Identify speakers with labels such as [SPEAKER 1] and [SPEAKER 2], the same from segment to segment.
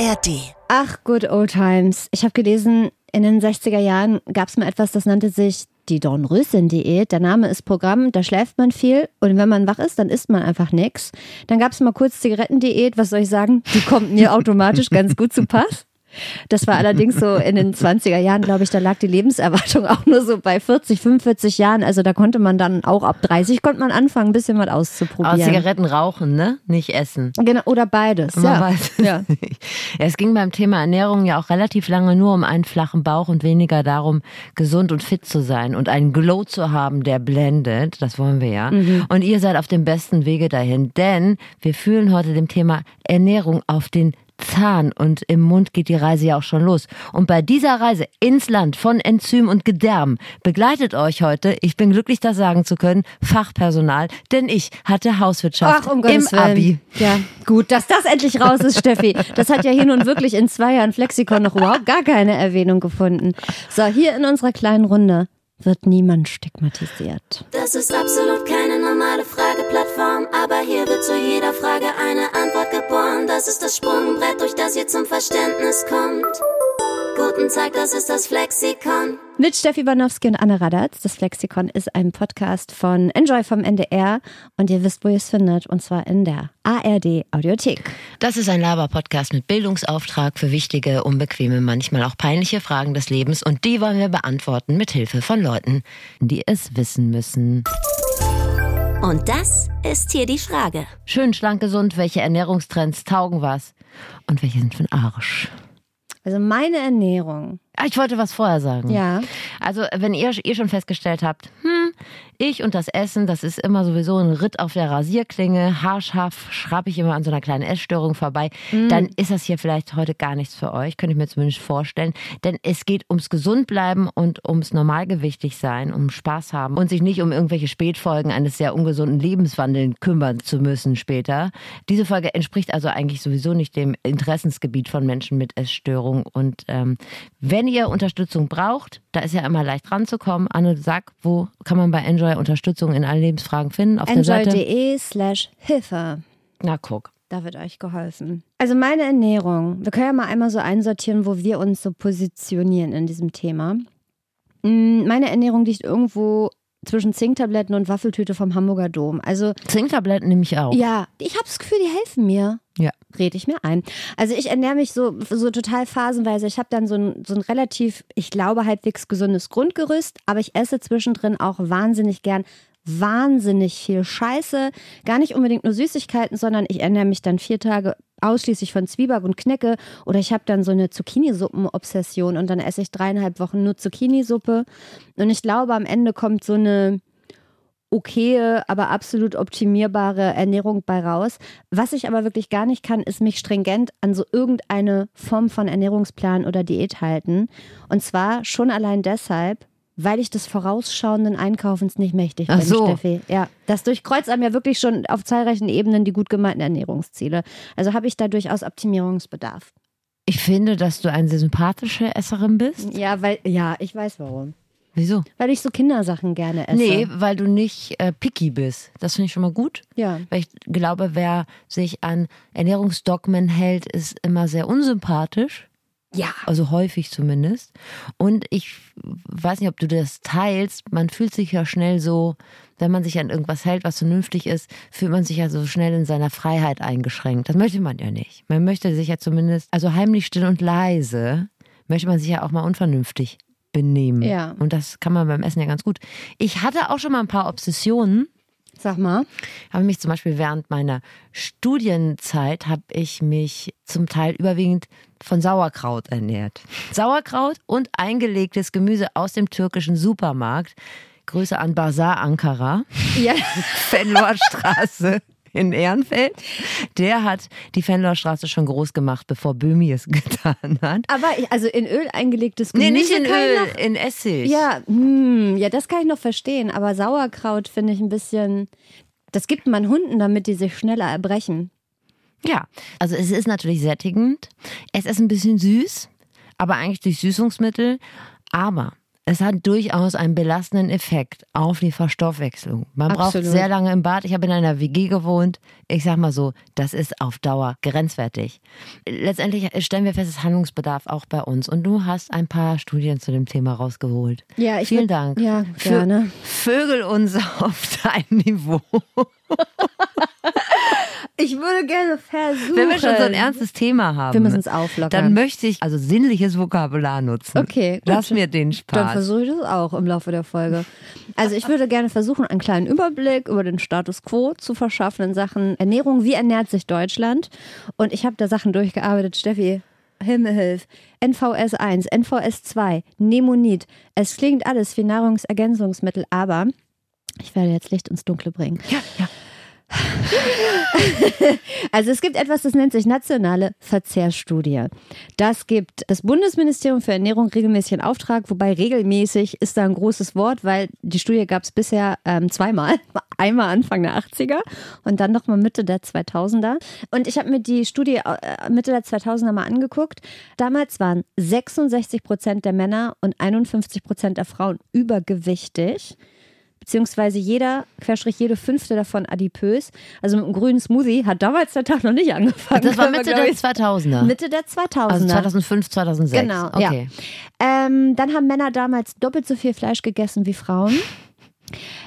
[SPEAKER 1] ARD.
[SPEAKER 2] Ach, good old times. Ich habe gelesen, in den 60er Jahren gab es mal etwas, das nannte sich die Dornröschen-Diät. Der Name ist Programm, da schläft man viel und wenn man wach ist, dann isst man einfach nichts. Dann gab es mal kurz Zigarettendiät, was soll ich sagen? Die kommt mir automatisch ganz gut zu Pass. Das war allerdings so in den 20er Jahren, glaube ich, da lag die Lebenserwartung auch nur so bei 40, 45 Jahren. Also da konnte man dann auch ab 30 konnte man anfangen, ein bisschen was auszuprobieren.
[SPEAKER 3] Aber Zigaretten rauchen, ne? Nicht essen.
[SPEAKER 2] Genau, oder beides. Ja.
[SPEAKER 3] weiß es
[SPEAKER 2] ja.
[SPEAKER 3] Ja, es ging beim Thema Ernährung ja auch relativ lange nur um einen flachen Bauch und weniger darum, gesund und fit zu sein und einen Glow zu haben, der blendet. Das wollen wir ja. Und ihr seid auf dem besten Wege dahin, denn wir fühlen heute dem Thema Ernährung auf den Zahn und im Mund geht die Reise ja auch schon los. Und bei dieser Reise ins Land von Enzym und Gedärm begleitet euch heute, ich bin glücklich, das sagen zu können, Fachpersonal, denn ich hatte Hauswirtschaft
[SPEAKER 2] Ach, um
[SPEAKER 3] im
[SPEAKER 2] Gottes Willen.
[SPEAKER 3] Abi.
[SPEAKER 2] Ja, gut, dass das endlich raus ist, Steffi. Das hat ja hier nun wirklich in zwei Jahren Flexikon noch überhaupt gar keine Erwähnung gefunden. So, hier in unserer kleinen Runde wird niemand stigmatisiert.
[SPEAKER 4] Das ist absolut keine normale Frageplattform, aber hier wird zu jeder Frage eine Antwort geboren. Das ist das Sprungbrett, durch das ihr zum Verständnis kommt. Guten Tag, das ist das Flexikon.
[SPEAKER 2] Mit Steffi Banowski und Anne Radatz. Das Flexikon ist ein Podcast von Enjoy vom NDR und ihr wisst, wo ihr es findet, und zwar in der ARD Audiothek.
[SPEAKER 3] Das ist ein Laber-Podcast mit Bildungsauftrag für wichtige, unbequeme, manchmal auch peinliche Fragen des Lebens und die wollen wir beantworten mit Hilfe von Leuten, die es wissen müssen.
[SPEAKER 4] Und das ist hier die Frage.
[SPEAKER 3] Schön, schlank, gesund, welche Ernährungstrends taugen was und welche sind für den Arsch?
[SPEAKER 2] Also meine Ernährung.
[SPEAKER 3] Ah, ich wollte was vorher sagen.
[SPEAKER 2] Ja.
[SPEAKER 3] Also, wenn ihr, ihr schon festgestellt habt, hm, ich und das Essen, das ist immer sowieso ein Ritt auf der Rasierklinge, haarscharf, schraube ich immer an so einer kleinen Essstörung vorbei, dann ist das hier vielleicht heute gar nichts für euch, könnte ich mir zumindest vorstellen. Denn es geht ums Gesundbleiben und ums Normalgewichtig sein, um Spaß haben und sich nicht um irgendwelche Spätfolgen eines sehr ungesunden Lebenswandels kümmern zu müssen später. Diese Folge entspricht also eigentlich sowieso nicht dem Interessensgebiet von Menschen mit Essstörung. Und ähm, wenn ihr Unterstützung braucht, da ist ja immer leicht ranzukommen. Anne, sag, wo kann man bei Enjoy Unterstützung in allen Lebensfragen finden? Auf?
[SPEAKER 2] Enjoy.de slash Hilfe.
[SPEAKER 3] Na, guck.
[SPEAKER 2] Da wird euch geholfen. Also meine Ernährung. Wir können ja mal einmal so einsortieren, wo wir uns so positionieren in diesem Thema. Mm, Meine Ernährung liegt irgendwo zwischen Zinktabletten und Waffeltüte vom Hamburger Dom. Also
[SPEAKER 3] Zinktabletten nehme ich auch.
[SPEAKER 2] ja, ich habe das Gefühl, die helfen mir.
[SPEAKER 3] Ja.
[SPEAKER 2] Rede ich mir ein. Also ich ernähre mich so, so total phasenweise. Ich habe dann so ein, so ein relativ, ich glaube, halbwegs gesundes Grundgerüst, aber ich esse zwischendrin auch wahnsinnig gern wahnsinnig viel Scheiße. Gar nicht unbedingt nur Süßigkeiten, sondern ich ernähre mich dann vier Tage ausschließlich von Zwieback und Knecke oder ich habe dann so eine Zucchini-Suppen-Obsession und dann esse ich dreieinhalb Wochen nur Zucchini-Suppe. Und ich glaube, am Ende kommt so eine okaye, aber absolut optimierbare Ernährung bei raus. Was ich aber wirklich gar nicht kann, ist mich stringent an so irgendeine Form von Ernährungsplan oder Diät halten. Und zwar schon allein deshalb, weil ich des vorausschauenden Einkaufens nicht mächtig bin,
[SPEAKER 3] Ach so.
[SPEAKER 2] Steffi. Ja, das durchkreuzt einem ja wirklich schon auf zahlreichen Ebenen die gut gemeinten Ernährungsziele. Also habe ich da durchaus Optimierungsbedarf.
[SPEAKER 3] Ich finde, dass du eine sympathische Esserin bist.
[SPEAKER 2] Ja, weil, ja, ich weiß warum.
[SPEAKER 3] Wieso?
[SPEAKER 2] Weil ich so Kindersachen gerne esse.
[SPEAKER 3] Nee, weil du nicht äh, picky bist. Das finde ich schon mal gut.
[SPEAKER 2] Ja.
[SPEAKER 3] Weil ich glaube, wer sich an Ernährungsdogmen hält, ist immer sehr unsympathisch.
[SPEAKER 2] Ja.
[SPEAKER 3] Also häufig zumindest. Und ich weiß nicht, ob du das teilst. Man fühlt sich ja schnell so, wenn man sich an irgendwas hält, was vernünftig ist, fühlt man sich ja so schnell in seiner Freiheit eingeschränkt. Das möchte man ja nicht. Man möchte sich ja zumindest, also heimlich still und leise, möchte man sich ja auch mal unvernünftig benehmen.
[SPEAKER 2] Ja.
[SPEAKER 3] Und das kann man beim Essen ja ganz gut. Ich hatte auch schon mal ein paar Obsessionen.
[SPEAKER 2] Sag mal.
[SPEAKER 3] Habe mich zum Beispiel während meiner Studienzeit habe ich mich zum Teil überwiegend von Sauerkraut ernährt. Sauerkraut und eingelegtes Gemüse aus dem türkischen Supermarkt. Grüße an Bazar Ankara,
[SPEAKER 2] Ja.
[SPEAKER 3] Fenloher Straße in Ehrenfeld. Der hat die Fenloher Straße schon groß gemacht, bevor Böhmi es getan hat.
[SPEAKER 2] Aber ich- also in Öl eingelegtes Gemüse.
[SPEAKER 3] Nee, nicht in Öl,
[SPEAKER 2] Noch,
[SPEAKER 3] in Essig.
[SPEAKER 2] ja, hm, ja, das kann ich noch verstehen. Aber Sauerkraut finde ich ein bisschen. Das gibt man Hunden, damit die sich schneller erbrechen.
[SPEAKER 3] Ja, also es ist natürlich sättigend. Es ist ein bisschen süß, aber eigentlich durch Süßungsmittel. Aber es hat durchaus einen belastenden Effekt auf die Verstoffwechslung. Man braucht
[SPEAKER 2] Absolut.
[SPEAKER 3] sehr lange im Bad. Ich habe in einer WG gewohnt. Ich sag mal so, das ist auf Dauer grenzwertig. Letztendlich stellen wir fest, es Handlungsbedarf auch bei uns. Und du hast ein paar Studien zu dem Thema rausgeholt.
[SPEAKER 2] Ja, ich
[SPEAKER 3] Vielen Dank.
[SPEAKER 2] Ja, gerne.
[SPEAKER 3] Vögel uns auf dein Niveau.
[SPEAKER 2] Ich würde gerne versuchen.
[SPEAKER 3] Wenn wir schon so ein ernstes Thema haben,
[SPEAKER 2] Wir müssen es auflockern.
[SPEAKER 3] dann möchte ich also sinnliches Vokabular nutzen.
[SPEAKER 2] Okay, gut.
[SPEAKER 3] Lass mir den
[SPEAKER 2] Dann
[SPEAKER 3] Spaß.
[SPEAKER 2] versuche ich das auch im Laufe der Folge. Also ich würde gerne versuchen, einen kleinen Überblick über den Status quo zu verschaffen in Sachen Ernährung. Wie ernährt sich Deutschland? Und ich habe da Sachen durchgearbeitet. Steffi, Himmelhilf, NVS 1, NVS 2, Nemonit. Es klingt alles wie Nahrungsergänzungsmittel, aber ich werde jetzt Licht ins Dunkle bringen.
[SPEAKER 3] ja, ja.
[SPEAKER 2] Also es gibt etwas, das nennt sich nationale Verzehrstudie. Das gibt das Bundesministerium für Ernährung regelmäßig in Auftrag, wobei regelmäßig ist da ein großes Wort, weil die Studie gab es bisher ähm, zweimal. Einmal Anfang der 80er und dann nochmal Mitte der 2000er. Und ich habe mir die Studie äh, Mitte der 2000er mal angeguckt. Damals waren 66 Prozent der Männer und 51 Prozent der Frauen übergewichtig beziehungsweise jeder, querstrich jede fünfte davon adipös. Also mit einem grünen Smoothie hat damals der Tag noch nicht angefangen.
[SPEAKER 3] Das war Mitte der
[SPEAKER 2] ich,
[SPEAKER 3] 2000er.
[SPEAKER 2] Mitte der 2000er.
[SPEAKER 3] also 2005, 2006.
[SPEAKER 2] Genau,
[SPEAKER 3] okay.
[SPEAKER 2] ja. Ähm, dann haben Männer damals doppelt so viel Fleisch gegessen wie Frauen.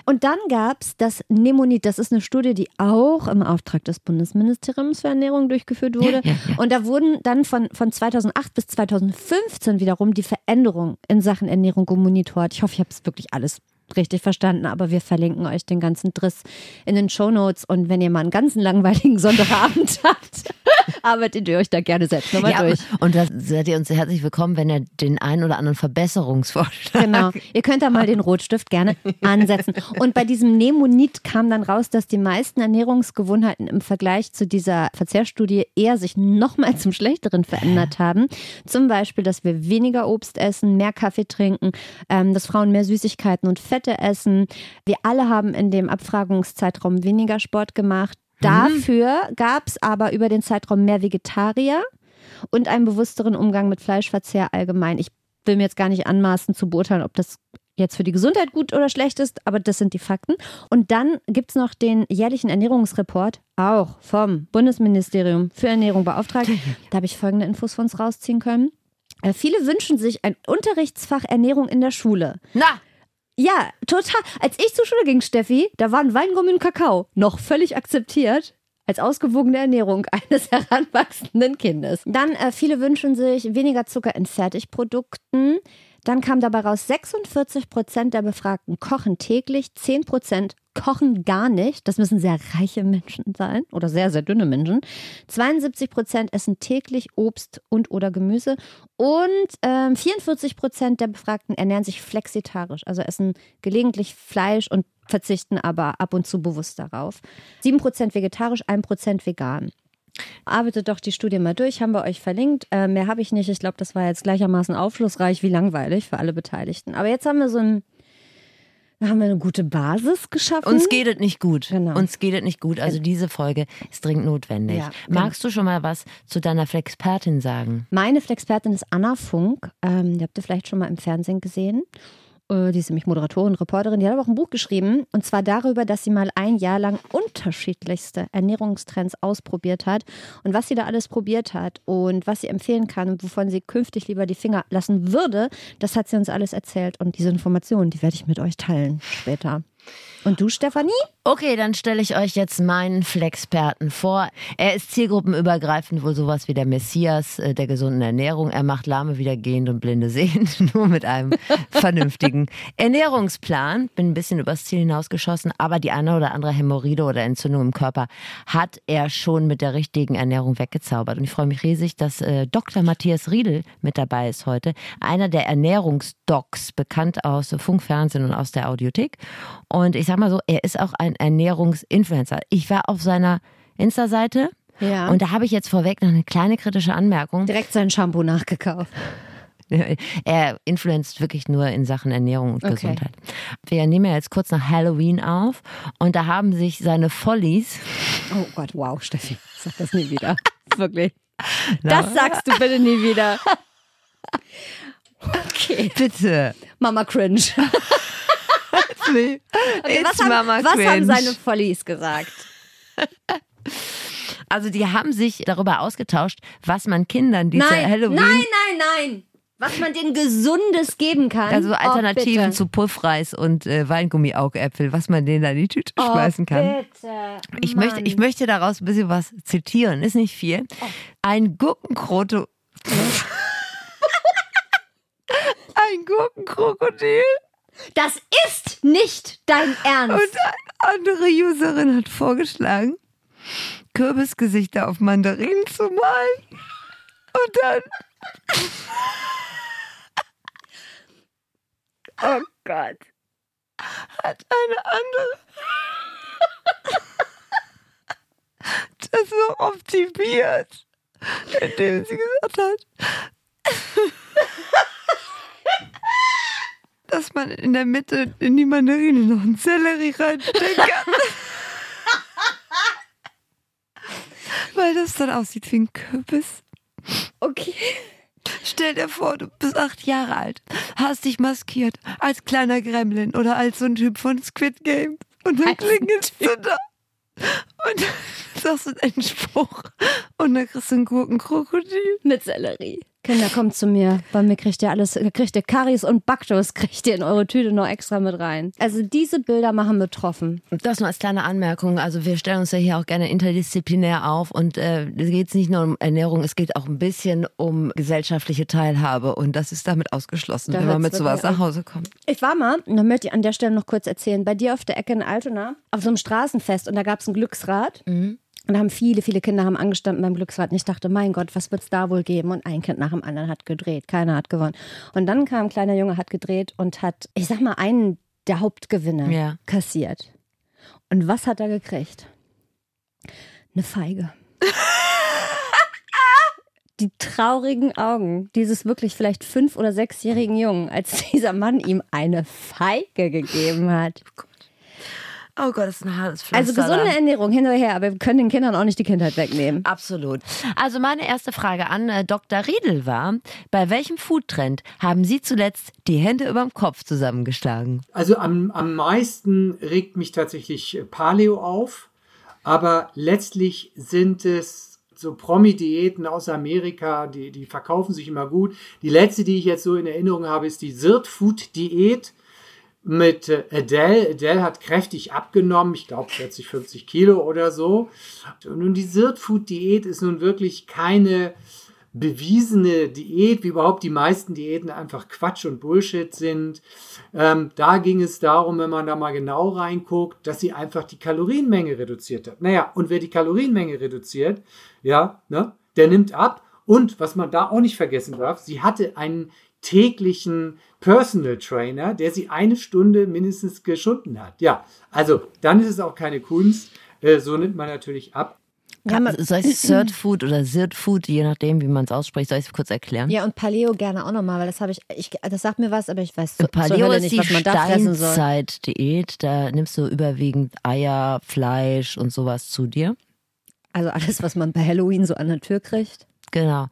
[SPEAKER 2] Und dann gab es das Nemonit. Das ist eine Studie, die auch im Auftrag des Bundesministeriums für Ernährung durchgeführt wurde.
[SPEAKER 3] Ja, ja, ja.
[SPEAKER 2] Und da wurden dann von, von 2008 bis 2015 wiederum die Veränderungen in Sachen Ernährung gemonitort. Ich hoffe, ich habe es wirklich alles richtig verstanden, aber wir verlinken euch den ganzen Driss in den Shownotes. Und wenn ihr mal einen ganzen langweiligen Sonntagabend habt, arbeitet ihr euch da gerne selbst nochmal
[SPEAKER 3] Ja,
[SPEAKER 2] durch.
[SPEAKER 3] und da seid ihr uns herzlich willkommen, wenn ihr den einen oder anderen Verbesserungsvorschlag
[SPEAKER 2] Genau. Ihr könnt da mal den Rotstift gerne ansetzen. Und bei diesem Nemonit kam dann raus, dass die meisten Ernährungsgewohnheiten im Vergleich zu dieser Verzehrstudie eher sich nochmal zum Schlechteren verändert haben. Zum Beispiel, dass wir weniger Obst essen, mehr Kaffee trinken, ähm, dass Frauen mehr Süßigkeiten und Fette essen. Wir alle haben in dem Abfragungszeitraum weniger Sport gemacht. Dafür gab es aber über den Zeitraum mehr Vegetarier und einen bewussteren Umgang mit Fleischverzehr allgemein. Ich will mir jetzt gar nicht anmaßen zu beurteilen, ob das jetzt für die Gesundheit gut oder schlecht ist, aber das sind die Fakten. Und dann gibt es noch den jährlichen Ernährungsreport, auch vom Bundesministerium für Ernährung beauftragt. Da habe ich folgende Infos von uns rausziehen können. Äh, Viele wünschen sich ein Unterrichtsfach Ernährung in der Schule.
[SPEAKER 3] Na,
[SPEAKER 2] Ja, total. Als ich zur Schule ging, Steffi, da waren Weingummi und Kakao noch völlig akzeptiert als ausgewogene Ernährung eines heranwachsenden Kindes. Dann äh, viele wünschen sich weniger Zucker in Fertigprodukten. Dann kam dabei raus, 46 Prozent der Befragten kochen täglich, 10 Prozent kochen gar nicht. Das müssen sehr reiche Menschen sein oder sehr, sehr dünne Menschen. 72 Prozent essen täglich Obst und oder Gemüse. Und ähm, 44 Prozent der Befragten ernähren sich flexitarisch, also essen gelegentlich Fleisch und verzichten aber ab und zu bewusst darauf. 7 Prozent vegetarisch, 1 Prozent vegan. Arbeitet doch die Studie mal durch, haben wir euch verlinkt. Äh, mehr habe ich nicht. Ich glaube, das war jetzt gleichermaßen aufschlussreich wie langweilig für alle Beteiligten. Aber jetzt haben wir so ein, haben wir eine gute Basis geschaffen.
[SPEAKER 3] uns geht es nicht gut.
[SPEAKER 2] Genau.
[SPEAKER 3] Uns geht es nicht gut. Also diese Folge ist dringend notwendig.
[SPEAKER 2] Ja, genau.
[SPEAKER 3] Magst du schon mal was zu deiner Flexpertin sagen?
[SPEAKER 2] Meine Flexpertin ist Anna Funk. Ähm, die habt ihr vielleicht schon mal im Fernsehen gesehen. Äh, Die ist nämlich Moderatorin, Reporterin. Die hat aber auch ein Buch geschrieben. Und zwar darüber, dass sie mal ein Jahr lang unterschiedlichste Ernährungstrends ausprobiert hat. Und was sie da alles probiert hat und was sie empfehlen kann und wovon sie künftig lieber die Finger lassen würde, das hat sie uns alles erzählt. Und diese Informationen, die werde ich mit euch teilen später. Und du, Stefanie?
[SPEAKER 3] Okay, dann stelle ich euch jetzt meinen Flexperten vor. Er ist zielgruppenübergreifend wohl sowas wie der Messias äh, der gesunden Ernährung. Er macht Lahme wieder gehend und Blinde sehend, nur mit einem vernünftigen Ernährungsplan. Bin ein bisschen übers Ziel hinausgeschossen, aber die eine oder andere Hämorrhoide oder Entzündung im Körper hat er schon mit der richtigen Ernährung weggezaubert. Und ich freue mich riesig, dass äh, Dr. Matthias Riedel mit dabei ist heute. Einer der Ernährungsdocs, bekannt aus Funk, Fernsehen und aus der Audiothek. Und ich sag mal so, er ist auch ein Ernährungsinfluencer. Ich war auf seiner Insta-Seite
[SPEAKER 2] Ja.
[SPEAKER 3] und da habe ich jetzt vorweg noch eine kleine kritische Anmerkung.
[SPEAKER 2] Direkt sein Shampoo nachgekauft.
[SPEAKER 3] Er influenzt wirklich nur in Sachen Ernährung und
[SPEAKER 2] Okay.
[SPEAKER 3] Gesundheit. Wir nehmen ja jetzt kurz nach Halloween auf und da haben sich seine Follies,
[SPEAKER 2] Oh Gott, wow, Steffi. Sag das nie wieder. Wirklich. Das sagst du bitte nie wieder. Okay.
[SPEAKER 3] Bitte.
[SPEAKER 2] Mama cringe. Okay,
[SPEAKER 3] It's
[SPEAKER 2] was, haben,
[SPEAKER 3] Mama
[SPEAKER 2] was haben seine Follies gesagt?
[SPEAKER 3] Also die haben sich darüber ausgetauscht, was man Kindern diese
[SPEAKER 2] Nein,
[SPEAKER 3] Halloween...
[SPEAKER 2] nein, nein, nein. Was man denen Gesundes geben kann.
[SPEAKER 3] Also Alternativen
[SPEAKER 2] oh,
[SPEAKER 3] zu Puffreis und äh, Weingummi-Augäpfel, was man denen da in die Tüte
[SPEAKER 2] oh,
[SPEAKER 3] schmeißen kann.
[SPEAKER 2] Bitte.
[SPEAKER 3] Ich
[SPEAKER 2] Mann.
[SPEAKER 3] möchte, ich möchte daraus ein bisschen was zitieren, ist nicht viel.
[SPEAKER 2] Oh.
[SPEAKER 3] Ein Gurkenkroto. ein Gurkenkrokodil
[SPEAKER 2] Das ist nicht dein Ernst.
[SPEAKER 3] und eine andere Userin hat vorgeschlagen, Kürbisgesichter auf Mandarinen zu malen. Und dann.
[SPEAKER 2] oh Gott.
[SPEAKER 3] hat eine andere das noch optimiert, indem sie gesagt hat, dass man in der Mitte in die Mandarine noch einen Sellerie reinstecken kann. Weil das dann aussieht wie ein Kürbis.
[SPEAKER 2] Okay.
[SPEAKER 3] Stell dir vor, du bist acht Jahre alt, hast dich maskiert als kleiner Gremlin oder als so ein Typ von Squid Game und dann klingelst du da und dann sagst du einen Spruch und dann kriegst du einen Gurkenkrokodil.
[SPEAKER 2] Mit Sellerie. Kinder, kommt zu mir. Bei mir kriegt ihr alles, kriegt ihr Karies und Baktos, kriegt ihr in eure Tüte noch extra mit rein. Also diese Bilder machen betroffen.
[SPEAKER 3] Das nur als kleine Anmerkung. Also wir stellen uns ja hier auch gerne interdisziplinär auf und äh, es geht nicht nur um Ernährung, es geht auch ein bisschen um gesellschaftliche Teilhabe und das ist damit ausgeschlossen,
[SPEAKER 2] Da
[SPEAKER 3] wenn man mit sowas nach Hause kommt.
[SPEAKER 2] Ich war mal, und dann möchte ich an der Stelle noch kurz erzählen, bei dir auf der Ecke in Altona, auf so einem Straßenfest und da gab es ein Glücksrad. Und da haben viele, viele Kinder haben angestanden beim Glücksrad. Und ich dachte, mein Gott, was wird es da wohl geben? Und ein Kind nach dem anderen hat gedreht. Keiner hat gewonnen. Und dann kam ein kleiner Junge, hat gedreht und hat, ich sag mal, einen der Hauptgewinner
[SPEAKER 3] Ja.
[SPEAKER 2] kassiert. Und was hat er gekriegt? Eine Feige. Die traurigen Augen dieses wirklich vielleicht fünf- oder sechsjährigen Jungen, als dieser Mann ihm eine Feige gegeben hat.
[SPEAKER 3] Oh Gott, das ist ein hartes Pflaster.
[SPEAKER 2] Also gesunde. Ernährung hin oder her, aber wir können den Kindern auch nicht die Kindheit wegnehmen.
[SPEAKER 3] Absolut. Also meine erste Frage an äh, Dr. Riedel war, bei welchem Foodtrend haben Sie zuletzt die Hände überm Kopf zusammengeschlagen?
[SPEAKER 1] Also am, am meisten regt mich tatsächlich äh, Paleo auf, aber letztlich sind es so Promi-Diäten aus Amerika, die, die verkaufen sich immer gut. Die letzte, die ich jetzt so in Erinnerung habe, ist die Sirt-Food-Diät mit äh, Adele. Adele hat kräftig abgenommen, ich glaube 40, 50 Kilo oder so. Und nun die Sirt-Food-Diät ist nun wirklich keine bewiesene Diät, wie überhaupt die meisten Diäten einfach Quatsch und Bullshit sind. Ähm, da ging es darum, wenn man da mal genau reinguckt, dass sie einfach die Kalorienmenge reduziert hat. Naja, und wer die Kalorienmenge reduziert, ja, ne, der nimmt ab. Und was man da auch nicht vergessen darf, sie hatte einen täglichen Personal Trainer, der sie eine Stunde mindestens geschunden hat. Ja, also dann ist es auch keine Kunst. Äh, so nimmt man natürlich ab.
[SPEAKER 2] Kann man-
[SPEAKER 3] soll ich Third Food oder Sirt Food, je nachdem, wie man es ausspricht, soll ich es kurz erklären?
[SPEAKER 2] Ja, und Paleo gerne auch nochmal, weil das habe ich, ich, das sagt mir was, aber ich weiß zur
[SPEAKER 3] Paleo ist
[SPEAKER 2] nicht,
[SPEAKER 3] die
[SPEAKER 2] was man da.
[SPEAKER 3] Steinzeit-Diät. Da nimmst du überwiegend Eier, Fleisch und sowas zu dir.
[SPEAKER 2] Also alles, was man bei Halloween so an der Tür kriegt.
[SPEAKER 3] Genau.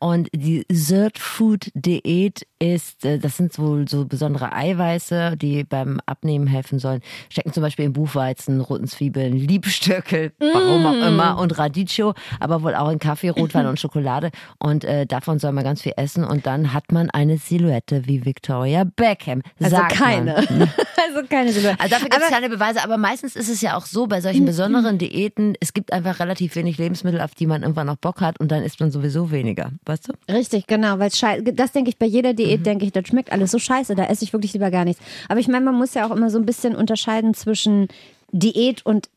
[SPEAKER 3] Und die Zert Food Diät ist, äh, das sind wohl so besondere Eiweiße, die beim Abnehmen helfen sollen. Stecken zum Beispiel in Buchweizen, roten Zwiebeln, Liebstöckel, warum
[SPEAKER 2] Mm.
[SPEAKER 3] auch immer, und Radicchio, aber wohl auch in Kaffee, Rotwein und Schokolade. Und äh, davon soll man ganz viel essen und dann hat man eine Silhouette wie Victoria Beckham.
[SPEAKER 2] Also keine. Also keine Silhouette.
[SPEAKER 3] Also dafür gibt es keine Beweise, aber meistens ist es ja auch so bei solchen besonderen Diäten, es gibt einfach relativ wenig Lebensmittel, auf die man irgendwann noch Bock hat und dann isst man sowieso weniger, weißt du?
[SPEAKER 2] Richtig, genau, weil das denke ich bei jeder Diät, denke ich, das schmeckt alles so scheiße, da esse ich wirklich lieber gar nichts. Aber ich meine, man muss ja auch immer so ein bisschen unterscheiden zwischen Diät und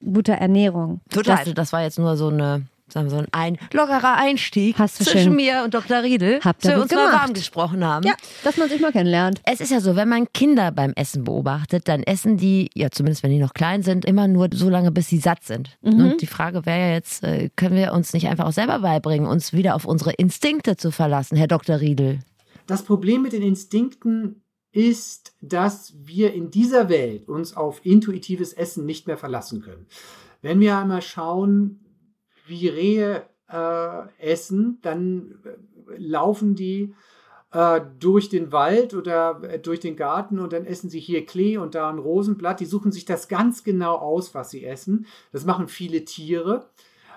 [SPEAKER 2] guter Ernährung.
[SPEAKER 3] Total.
[SPEAKER 2] Das,
[SPEAKER 3] das war jetzt nur so eine sagen wir so ein, lockerer Einstieg
[SPEAKER 2] Hast du
[SPEAKER 3] zwischen
[SPEAKER 2] schön-
[SPEAKER 3] mir und Dr. Riedel,
[SPEAKER 2] Habt
[SPEAKER 3] dass
[SPEAKER 2] ihr
[SPEAKER 3] wir uns mal
[SPEAKER 2] gemacht.
[SPEAKER 3] warm gesprochen haben.
[SPEAKER 2] ja, dass man sich mal kennenlernt.
[SPEAKER 3] Es ist ja so, wenn man Kinder beim Essen beobachtet, dann essen die, ja zumindest wenn die noch klein sind, immer nur so lange, bis sie satt sind. Und die Frage wäre ja jetzt, äh, können wir uns nicht einfach auch selber beibringen, uns wieder auf unsere Instinkte zu verlassen, Herr Dr. Riedel?
[SPEAKER 1] Das Problem mit den Instinkten ist, dass wir in dieser Welt uns auf intuitives Essen nicht mehr verlassen können. Wenn wir einmal schauen, wie Rehe äh, essen, dann äh, laufen die äh, durch den Wald oder äh, durch den Garten und dann essen sie hier Klee und da ein Rosenblatt. Die suchen sich das ganz genau aus, was sie essen. Das machen viele Tiere.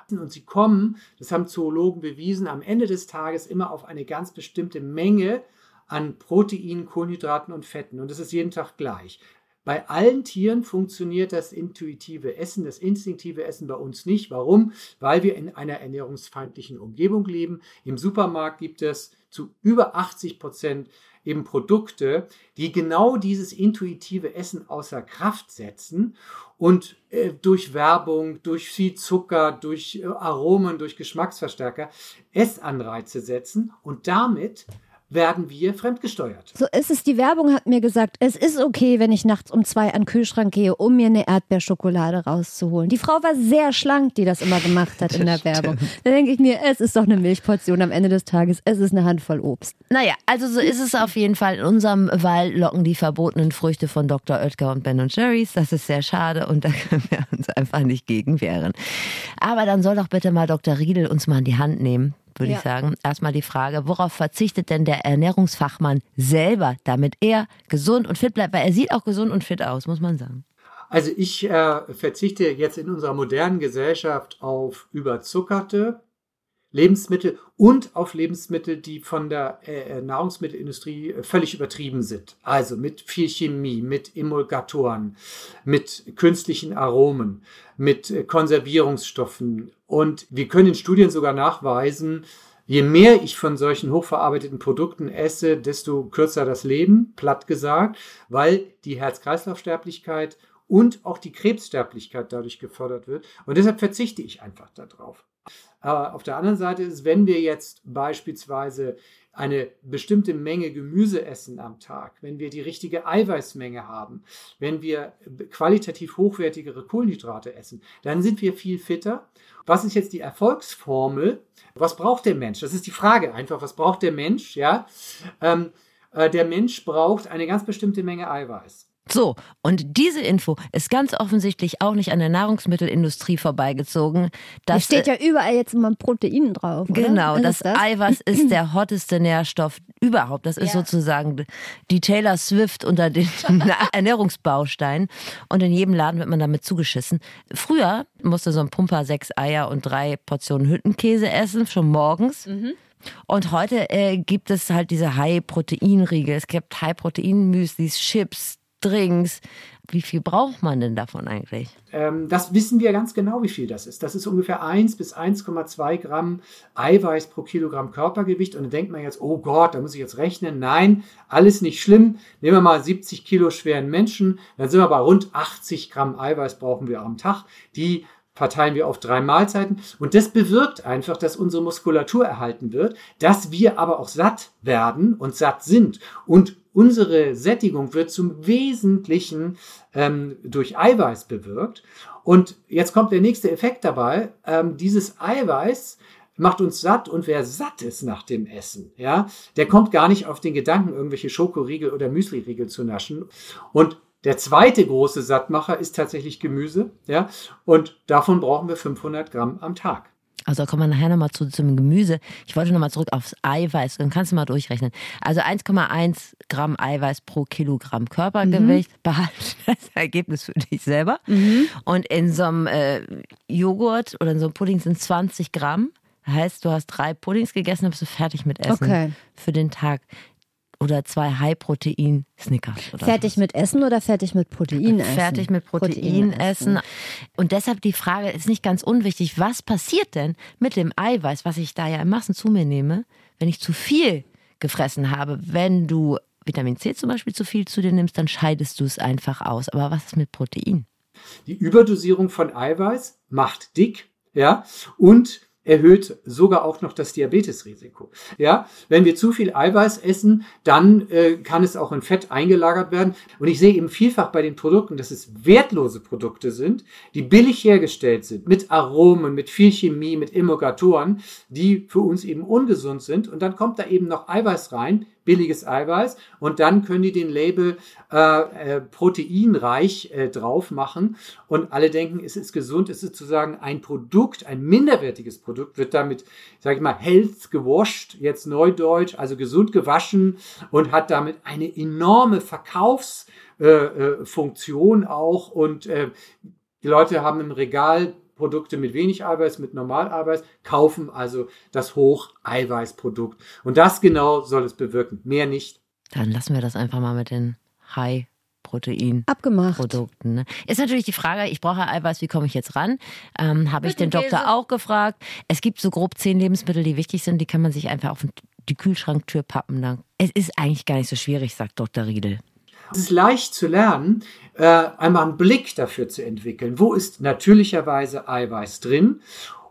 [SPEAKER 1] Und sie kommen, das haben Zoologen bewiesen, am Ende des Tages immer auf eine ganz bestimmte Menge an Proteinen, Kohlenhydraten und Fetten. Und das ist jeden Tag gleich. Bei allen Tieren funktioniert das intuitive Essen, das instinktive Essen bei uns nicht. Warum? Weil wir in einer ernährungsfeindlichen Umgebung leben. Im Supermarkt gibt es zu über 80 Prozent eben Produkte, die genau dieses intuitive Essen außer Kraft setzen und äh, durch Werbung, durch viel Zucker, durch äh, Aromen, durch Geschmacksverstärker Essanreize setzen und damit werden wir fremdgesteuert.
[SPEAKER 2] So ist es. Die Werbung hat mir gesagt, es ist okay, wenn ich nachts um zwei an den Kühlschrank gehe, um mir eine Erdbeerschokolade rauszuholen. Die Frau war sehr schlank, die das immer gemacht hat in der Werbung. Da denke ich mir, es ist doch eine Milchportion am Ende des Tages. Es ist eine Handvoll Obst.
[SPEAKER 3] Naja, also so ist es auf jeden Fall. In unserem Wahl locken die verbotenen Früchte von Dr. Oetker und Ben Jerry's. Das ist sehr schade und da können wir uns einfach nicht gegen wehren. Aber dann soll doch bitte mal Dr. Riedel uns mal in die Hand nehmen würde ja. ich sagen. Erstmal die Frage, worauf verzichtet denn der Ernährungsfachmann selber, damit er gesund und fit bleibt? Weil er sieht auch gesund und fit aus, muss man sagen.
[SPEAKER 1] Also ich äh, verzichte jetzt in unserer modernen Gesellschaft auf überzuckerte Lebensmittel und auf Lebensmittel, die von der äh, Nahrungsmittelindustrie völlig übertrieben sind. Also mit viel Chemie, mit Emulgatoren, mit künstlichen Aromen, mit äh, Konservierungsstoffen. Und wir können in Studien sogar nachweisen, je mehr ich von solchen hochverarbeiteten Produkten esse, desto kürzer das Leben, platt gesagt, weil die Herz-Kreislauf-Sterblichkeit und auch die Krebssterblichkeit dadurch gefördert wird. Und deshalb verzichte ich einfach darauf. Aber auf der anderen Seite ist, wenn wir jetzt beispielsweise eine bestimmte Menge Gemüse essen am Tag, wenn wir die richtige Eiweißmenge haben, wenn wir qualitativ hochwertigere Kohlenhydrate essen, dann sind wir viel fitter. Was ist jetzt die Erfolgsformel? Was braucht der Mensch? Das ist die Frage einfach. Was braucht der Mensch? Ja, ähm, äh, der Mensch braucht eine ganz bestimmte Menge Eiweiß.
[SPEAKER 3] So, und diese Info ist ganz offensichtlich auch nicht an der Nahrungsmittelindustrie vorbeigezogen.
[SPEAKER 2] Da steht ja überall jetzt immer Protein drauf.
[SPEAKER 3] Oder? Genau, das, das, Eiweiß ist der hotteste Nährstoff überhaupt. Das ist ja. sozusagen die Taylor Swift unter den Ernährungsbausteinen. Und in jedem Laden wird man damit zugeschissen. Früher musste so ein Pumper sechs Eier und drei Portionen Hüttenkäse essen, schon morgens. Mhm. Und heute äh, gibt es halt diese High-Protein-Riegel. Es gibt High-Protein-Müslis, Chips, Drinks. Wie viel braucht man denn davon eigentlich?
[SPEAKER 1] Ähm, das wissen wir ganz genau, wie viel das ist. Das ist ungefähr 1 bis 1,2 Gramm Eiweiß pro Kilogramm Körpergewicht. Und dann denkt man jetzt, oh Gott, da muss ich jetzt rechnen. Nein, alles nicht schlimm. Nehmen wir mal 70 Kilo schweren Menschen, dann sind wir bei rund 80 Gramm Eiweiß brauchen wir am Tag. Die verteilen wir auf drei Mahlzeiten. Und das bewirkt einfach, dass unsere Muskulatur erhalten wird, dass wir aber auch satt werden und satt sind. Und unsere Sättigung wird zum Wesentlichen ähm, durch Eiweiß bewirkt. Und jetzt kommt der nächste Effekt dabei. Ähm, dieses Eiweiß macht uns satt und wer satt ist nach dem Essen, ja, der kommt gar nicht auf den Gedanken, irgendwelche Schokoriegel oder Müsliriegel zu naschen. Und der zweite große Sattmacher ist tatsächlich Gemüse, ja, und davon brauchen wir 500 Gramm am Tag.
[SPEAKER 3] Also kommen wir nachher nochmal zu, zum Gemüse. Ich wollte nochmal zurück aufs Eiweiß. Dann kannst du mal durchrechnen. Also 1,1 Gramm Eiweiß pro Kilogramm Körpergewicht. Mhm. Behalte das Ergebnis für dich selber. Mhm. Und in so einem äh, Joghurt oder in so einem Pudding sind 20 Gramm. Heißt, du hast drei Puddings gegessen, dann bist du fertig mit Essen okay. für den Tag oder zwei High-Protein Snickers.
[SPEAKER 2] fertig
[SPEAKER 3] so.
[SPEAKER 2] mit Essen oder fertig mit Protein essen?
[SPEAKER 3] Fertig mit Protein, Protein essen. Und deshalb die Frage ist nicht ganz unwichtig, was passiert denn mit dem Eiweiß, was ich da ja in Massen zu mir nehme, wenn ich zu viel gefressen habe? Wenn du Vitamin C zum Beispiel zu viel zu dir nimmst, dann scheidest du es einfach aus. Aber was ist mit Protein?
[SPEAKER 1] Die Überdosierung von Eiweiß macht dick, ja, und erhöht sogar auch noch das Diabetesrisiko. Ja, wenn wir zu viel Eiweiß essen, dann äh, kann es auch in Fett eingelagert werden. Und ich sehe eben vielfach bei den Produkten, dass es wertlose Produkte sind, die billig hergestellt sind, mit Aromen, mit viel Chemie, mit Emulgatoren, die für uns eben ungesund sind. Und dann kommt da eben noch Eiweiß rein, billiges Eiweiß. Und dann können die den Label äh, äh, proteinreich äh, drauf machen. Und alle denken, es ist gesund, es ist sozusagen ein Produkt, ein minderwertiges Produkt, wird damit, sage ich mal, health gewascht, jetzt neudeutsch, also gesund gewaschen und hat damit eine enorme Verkaufsfunktion äh, äh, auch. Und äh, die Leute haben im Regal Produkte mit wenig Eiweiß, mit Normaleiweiß, kaufen also das Hocheiweißprodukt. Und das genau soll es bewirken, mehr nicht.
[SPEAKER 3] Dann lassen wir das einfach mal mit den High Protein
[SPEAKER 2] Abgemacht.
[SPEAKER 3] Produkten. Ne? Ist natürlich die Frage, ich brauche Eiweiß, wie komme ich jetzt ran? Ähm, Habe ich den Doktor auch gefragt. Es gibt so grob zehn Lebensmittel, die wichtig sind, die kann man sich einfach auf die Kühlschranktür pappen. Dann. Es ist eigentlich gar nicht so schwierig, sagt Dr. Riedel.
[SPEAKER 1] Es ist leicht zu lernen, äh, einmal einen Blick dafür zu entwickeln. Wo ist natürlicherweise Eiweiß drin?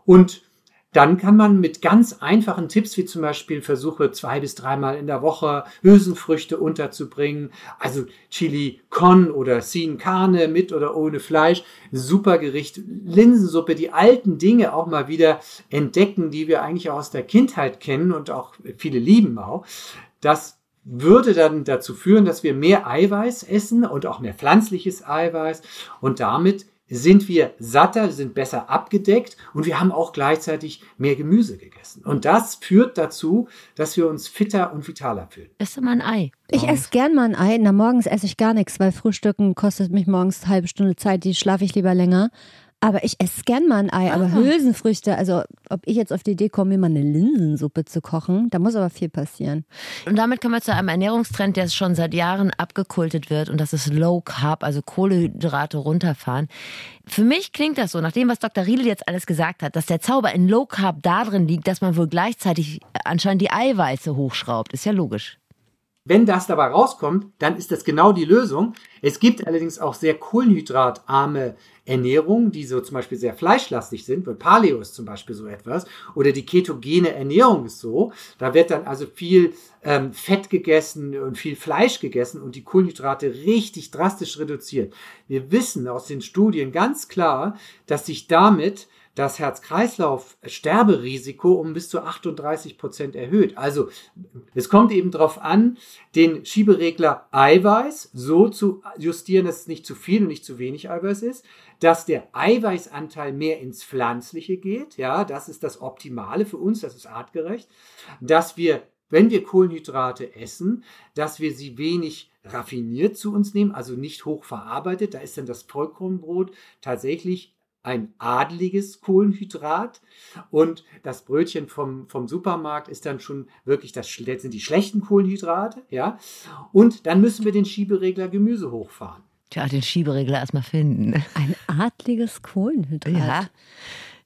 [SPEAKER 1] Und dann kann man mit ganz einfachen Tipps, wie zum Beispiel versuche zwei bis dreimal in der Woche Hülsenfrüchte unterzubringen, also Chili con oder Sin Carne mit oder ohne Fleisch, super Gericht, Linsensuppe, die alten Dinge auch mal wieder entdecken, die wir eigentlich auch aus der Kindheit kennen und auch viele lieben auch. Das würde dann dazu führen, dass wir mehr Eiweiß essen und auch mehr pflanzliches Eiweiß und damit sind wir satter, sind besser abgedeckt und wir haben auch gleichzeitig mehr Gemüse gegessen. Und das führt dazu, dass wir uns fitter und vitaler fühlen.
[SPEAKER 3] Du mal ein Ei?
[SPEAKER 2] Ich esse gern mal ein Ei. Na, morgens esse ich gar nichts, weil Frühstücken kostet mich morgens eine halbe Stunde Zeit, die schlafe ich lieber länger. Aber ich esse gern mal ein Ei. Aber
[SPEAKER 3] Ah.
[SPEAKER 2] Hülsenfrüchte, also ob ich jetzt auf die Idee komme, mir mal eine Linsensuppe zu kochen, da muss aber viel passieren.
[SPEAKER 3] Und damit kommen wir zu einem Ernährungstrend, der schon seit Jahren abgekultet wird und das ist Low Carb, also Kohlehydrate runterfahren. Für mich klingt das so, nach dem, was Dr. Riedel jetzt alles gesagt hat, dass der Zauber in Low Carb darin liegt, dass man wohl gleichzeitig anscheinend die Eiweiße hochschraubt. Ist ja logisch.
[SPEAKER 1] Wenn das dabei rauskommt, dann ist das genau die Lösung. Es gibt allerdings auch sehr kohlenhydratarme Ernährungen, die so zum Beispiel sehr fleischlastig sind, weil Paleo ist zum Beispiel so etwas, oder die ketogene Ernährung ist so. Da wird dann also viel ähm, Fett gegessen und viel Fleisch gegessen und die Kohlenhydrate richtig drastisch reduziert. Wir wissen aus den Studien ganz klar, dass sich damit das Herz-Kreislauf-Sterberisiko um bis zu 38 Prozent erhöht. Also es kommt eben darauf an, den Schieberegler Eiweiß so zu justieren, dass es nicht zu viel und nicht zu wenig Eiweiß ist, dass der Eiweißanteil mehr ins Pflanzliche geht. Ja, das ist das Optimale für uns, das ist artgerecht. Dass wir, wenn wir Kohlenhydrate essen, dass wir sie wenig raffiniert zu uns nehmen, also nicht hoch verarbeitet. Da ist dann das Vollkornbrot tatsächlich ein adliges Kohlenhydrat und das Brötchen vom, vom Supermarkt ist dann schon wirklich, das das sind die schlechten Kohlenhydrate, ja. Und dann müssen wir den Schieberegler Gemüse hochfahren.
[SPEAKER 3] Tja, den Schieberegler erstmal finden.
[SPEAKER 2] Ein adliges Kohlenhydrat.
[SPEAKER 3] Ja.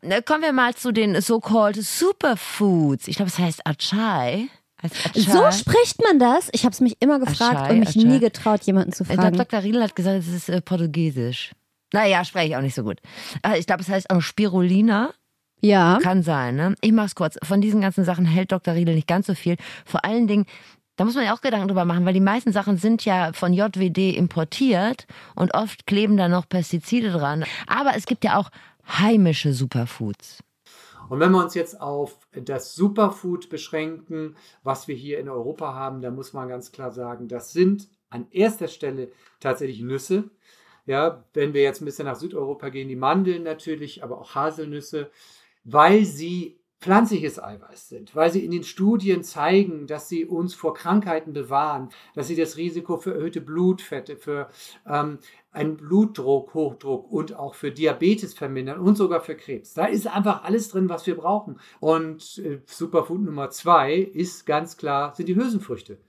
[SPEAKER 3] Na, kommen wir mal zu den so-called Superfoods. Ich glaube, es heißt Achai. Heißt Achai.
[SPEAKER 2] So spricht man das? Ich habe es mich immer gefragt
[SPEAKER 3] Achai,
[SPEAKER 2] und mich
[SPEAKER 3] Achai.
[SPEAKER 2] nie getraut, jemanden zu
[SPEAKER 3] glaube,
[SPEAKER 2] fragen.
[SPEAKER 3] Dr. Riedel hat gesagt, es ist äh, Portugiesisch. Naja, spreche ich auch nicht so gut. Äh, Ich glaube, es heißt auch Spirulina.
[SPEAKER 2] Ja.
[SPEAKER 3] Kann sein, ne? Ich mach's kurz. Von diesen ganzen Sachen hält Dr. Riedel nicht ganz so viel. Vor allen Dingen, da muss man ja auch Gedanken drüber machen, weil die meisten Sachen sind ja von JWD importiert und oft kleben da noch Pestizide dran. Aber es gibt ja auch heimische Superfoods.
[SPEAKER 1] Und wenn wir uns jetzt auf das Superfood beschränken, was wir hier in Europa haben, dann muss man ganz klar sagen, das sind an erster Stelle tatsächlich Nüsse. Ja, wenn wir jetzt ein bisschen nach Südeuropa gehen, die Mandeln natürlich, aber auch Haselnüsse, weil sie pflanzliches Eiweiß sind, weil sie in den Studien zeigen, dass sie uns vor Krankheiten bewahren, dass sie das Risiko für erhöhte Blutfette, für ähm, einen Blutdruck, Hochdruck und auch für Diabetes vermindern und sogar für Krebs. Da ist einfach alles drin, was wir brauchen. Und äh, Superfood Nummer zwei ist ganz klar, sind die Hülsenfrüchte.